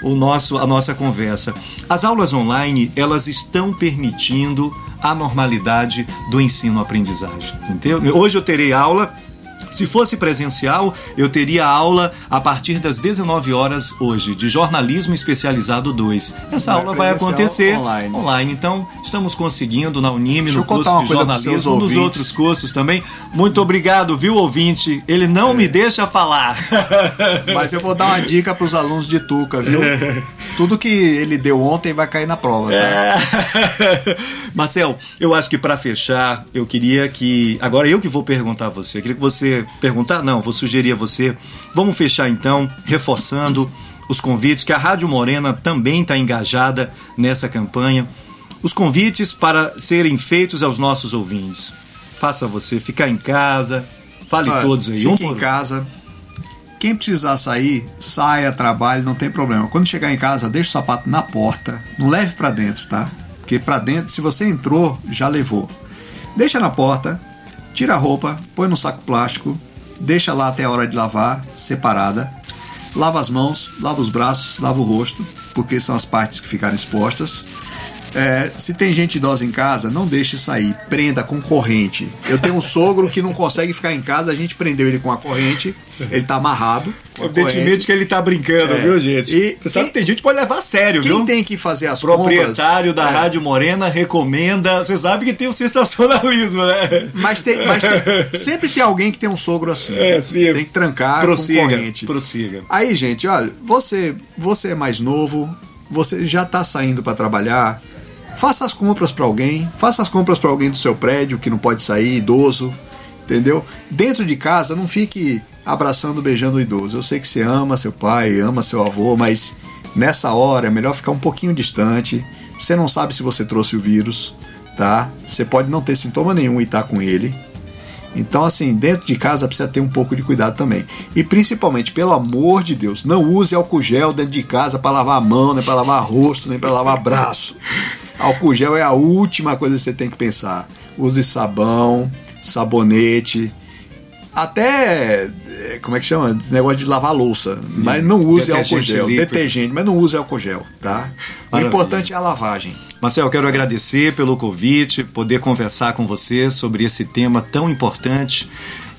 o nosso, a nossa conversa. As aulas online, elas estão permitindo a normalidade do ensino-aprendizagem. Entendeu? Hoje eu terei aula se fosse presencial, eu teria aula a partir das 19 horas hoje, de jornalismo especializado 2. Essa aula vai acontecer online. Então, estamos conseguindo na Unime, no curso de jornalismo, nos outros cursos também. Muito obrigado, viu, ouvinte? Ele não É. me deixa falar. Mas eu vou dar uma dica para os alunos de Tuca, viu? Tudo que ele deu ontem vai cair na prova, tá? É. Marcel, eu acho que para fechar, eu queria que. Agora eu que vou perguntar a você. Eu queria que você perguntar, não, vou sugerir a você. Vamos fechar então, reforçando os convites, que a Rádio Morena também está engajada nessa campanha. Os convites para serem feitos aos nossos ouvintes. Faça você ficar em casa, fale Olha, todos aí. um Fique por em um. casa. Quem precisar sair, saia, trabalhe, não tem problema. Quando chegar em casa, deixa o sapato na porta. Não leve para dentro, tá? Porque para dentro, se você entrou, já levou. Deixa na porta, tira a roupa, põe no saco plástico, deixa lá até a hora de lavar, separada. Lava as mãos, lava os braços, lava o rosto, porque são as partes que ficaram expostas. É, se tem gente idosa em casa, não deixe sair, prenda com corrente. Eu tenho um sogro que não consegue ficar em casa, a gente prendeu ele com a corrente, ele tá amarrado. Com Evidentemente que ele tá brincando, É. viu, gente? E Você sabe quem- que tem gente que pode levar a sério, Quem viu? tem que fazer as proprietário compras, da é, Rádio Morena recomenda. Você sabe que tem o sensacionalismo, né? Mas, tem, mas tem- sempre tem alguém que tem um sogro assim. É, sim. Tem que trancar com prossiga, corrente. prossiga. Aí, gente, olha, você, você é mais novo, você já está saindo para trabalhar, faça as compras para alguém, faça as compras para alguém do seu prédio que não pode sair, idoso, entendeu? Dentro de casa, não fique abraçando, beijando o idoso. Eu sei que você ama seu pai, ama seu avô, mas nessa hora é melhor ficar um pouquinho distante. Você não sabe se você trouxe o vírus, tá? Você pode não ter sintoma nenhum e estar com ele. Então, assim, dentro de casa precisa ter um pouco de cuidado também. E principalmente, pelo amor de Deus, não use álcool gel dentro de casa para lavar a mão, nem para lavar rosto, nem para lavar braço. Álcool gel é a última coisa que você tem que pensar. Use sabão, sabonete, até eh, como é que chama? Negócio de lavar louça. Mas não use Detergente álcool gel. líquido. Detergente, mas não use álcool gel, tá? O Maravilha. importante é a lavagem. Marcel, eu quero agradecer pelo convite, poder conversar com você sobre esse tema tão importante.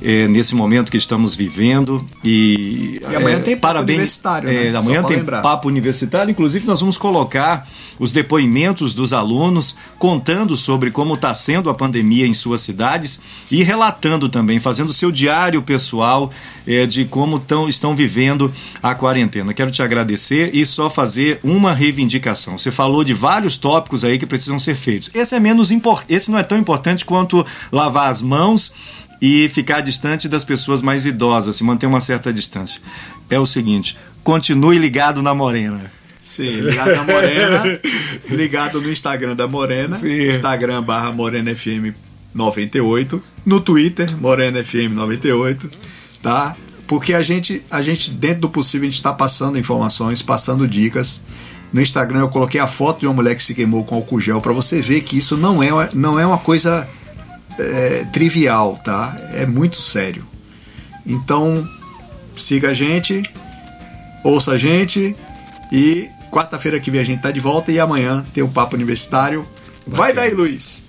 Eh, nesse momento que estamos vivendo. E, E amanhã eh, tem papo parabéns, universitário, né? Só amanhã tem lembrar. papo universitário. Inclusive nós vamos colocar os depoimentos dos alunos contando sobre como está sendo a pandemia em suas cidades e relatando também fazendo seu diário pessoal eh, de como tão, estão vivendo a quarentena. Quero te agradecer e só fazer uma reivindicação. Você falou de vários tópicos aí que precisam ser feitos. Esse é menos esse não é tão importante quanto lavar as mãos e ficar distante das pessoas mais idosas, se manter uma certa distância. É o seguinte, continue ligado na Morena. Sim, ligado na Morena, ligado no Instagram da Morena, Sim. Instagram barra Morena FM 98, no Twitter, Morena FM 98, tá? Porque a gente, a gente, dentro do possível, a gente está passando informações, passando dicas. No Instagram eu coloquei a foto de uma mulher que se queimou com álcool gel para você ver que isso não é, não é uma coisa é, trivial, tá? É muito sério. Então, siga a gente, ouça a gente e quarta-feira que vem a gente tá de volta e amanhã tem o Papo Universitário. Vai daí, Luiz!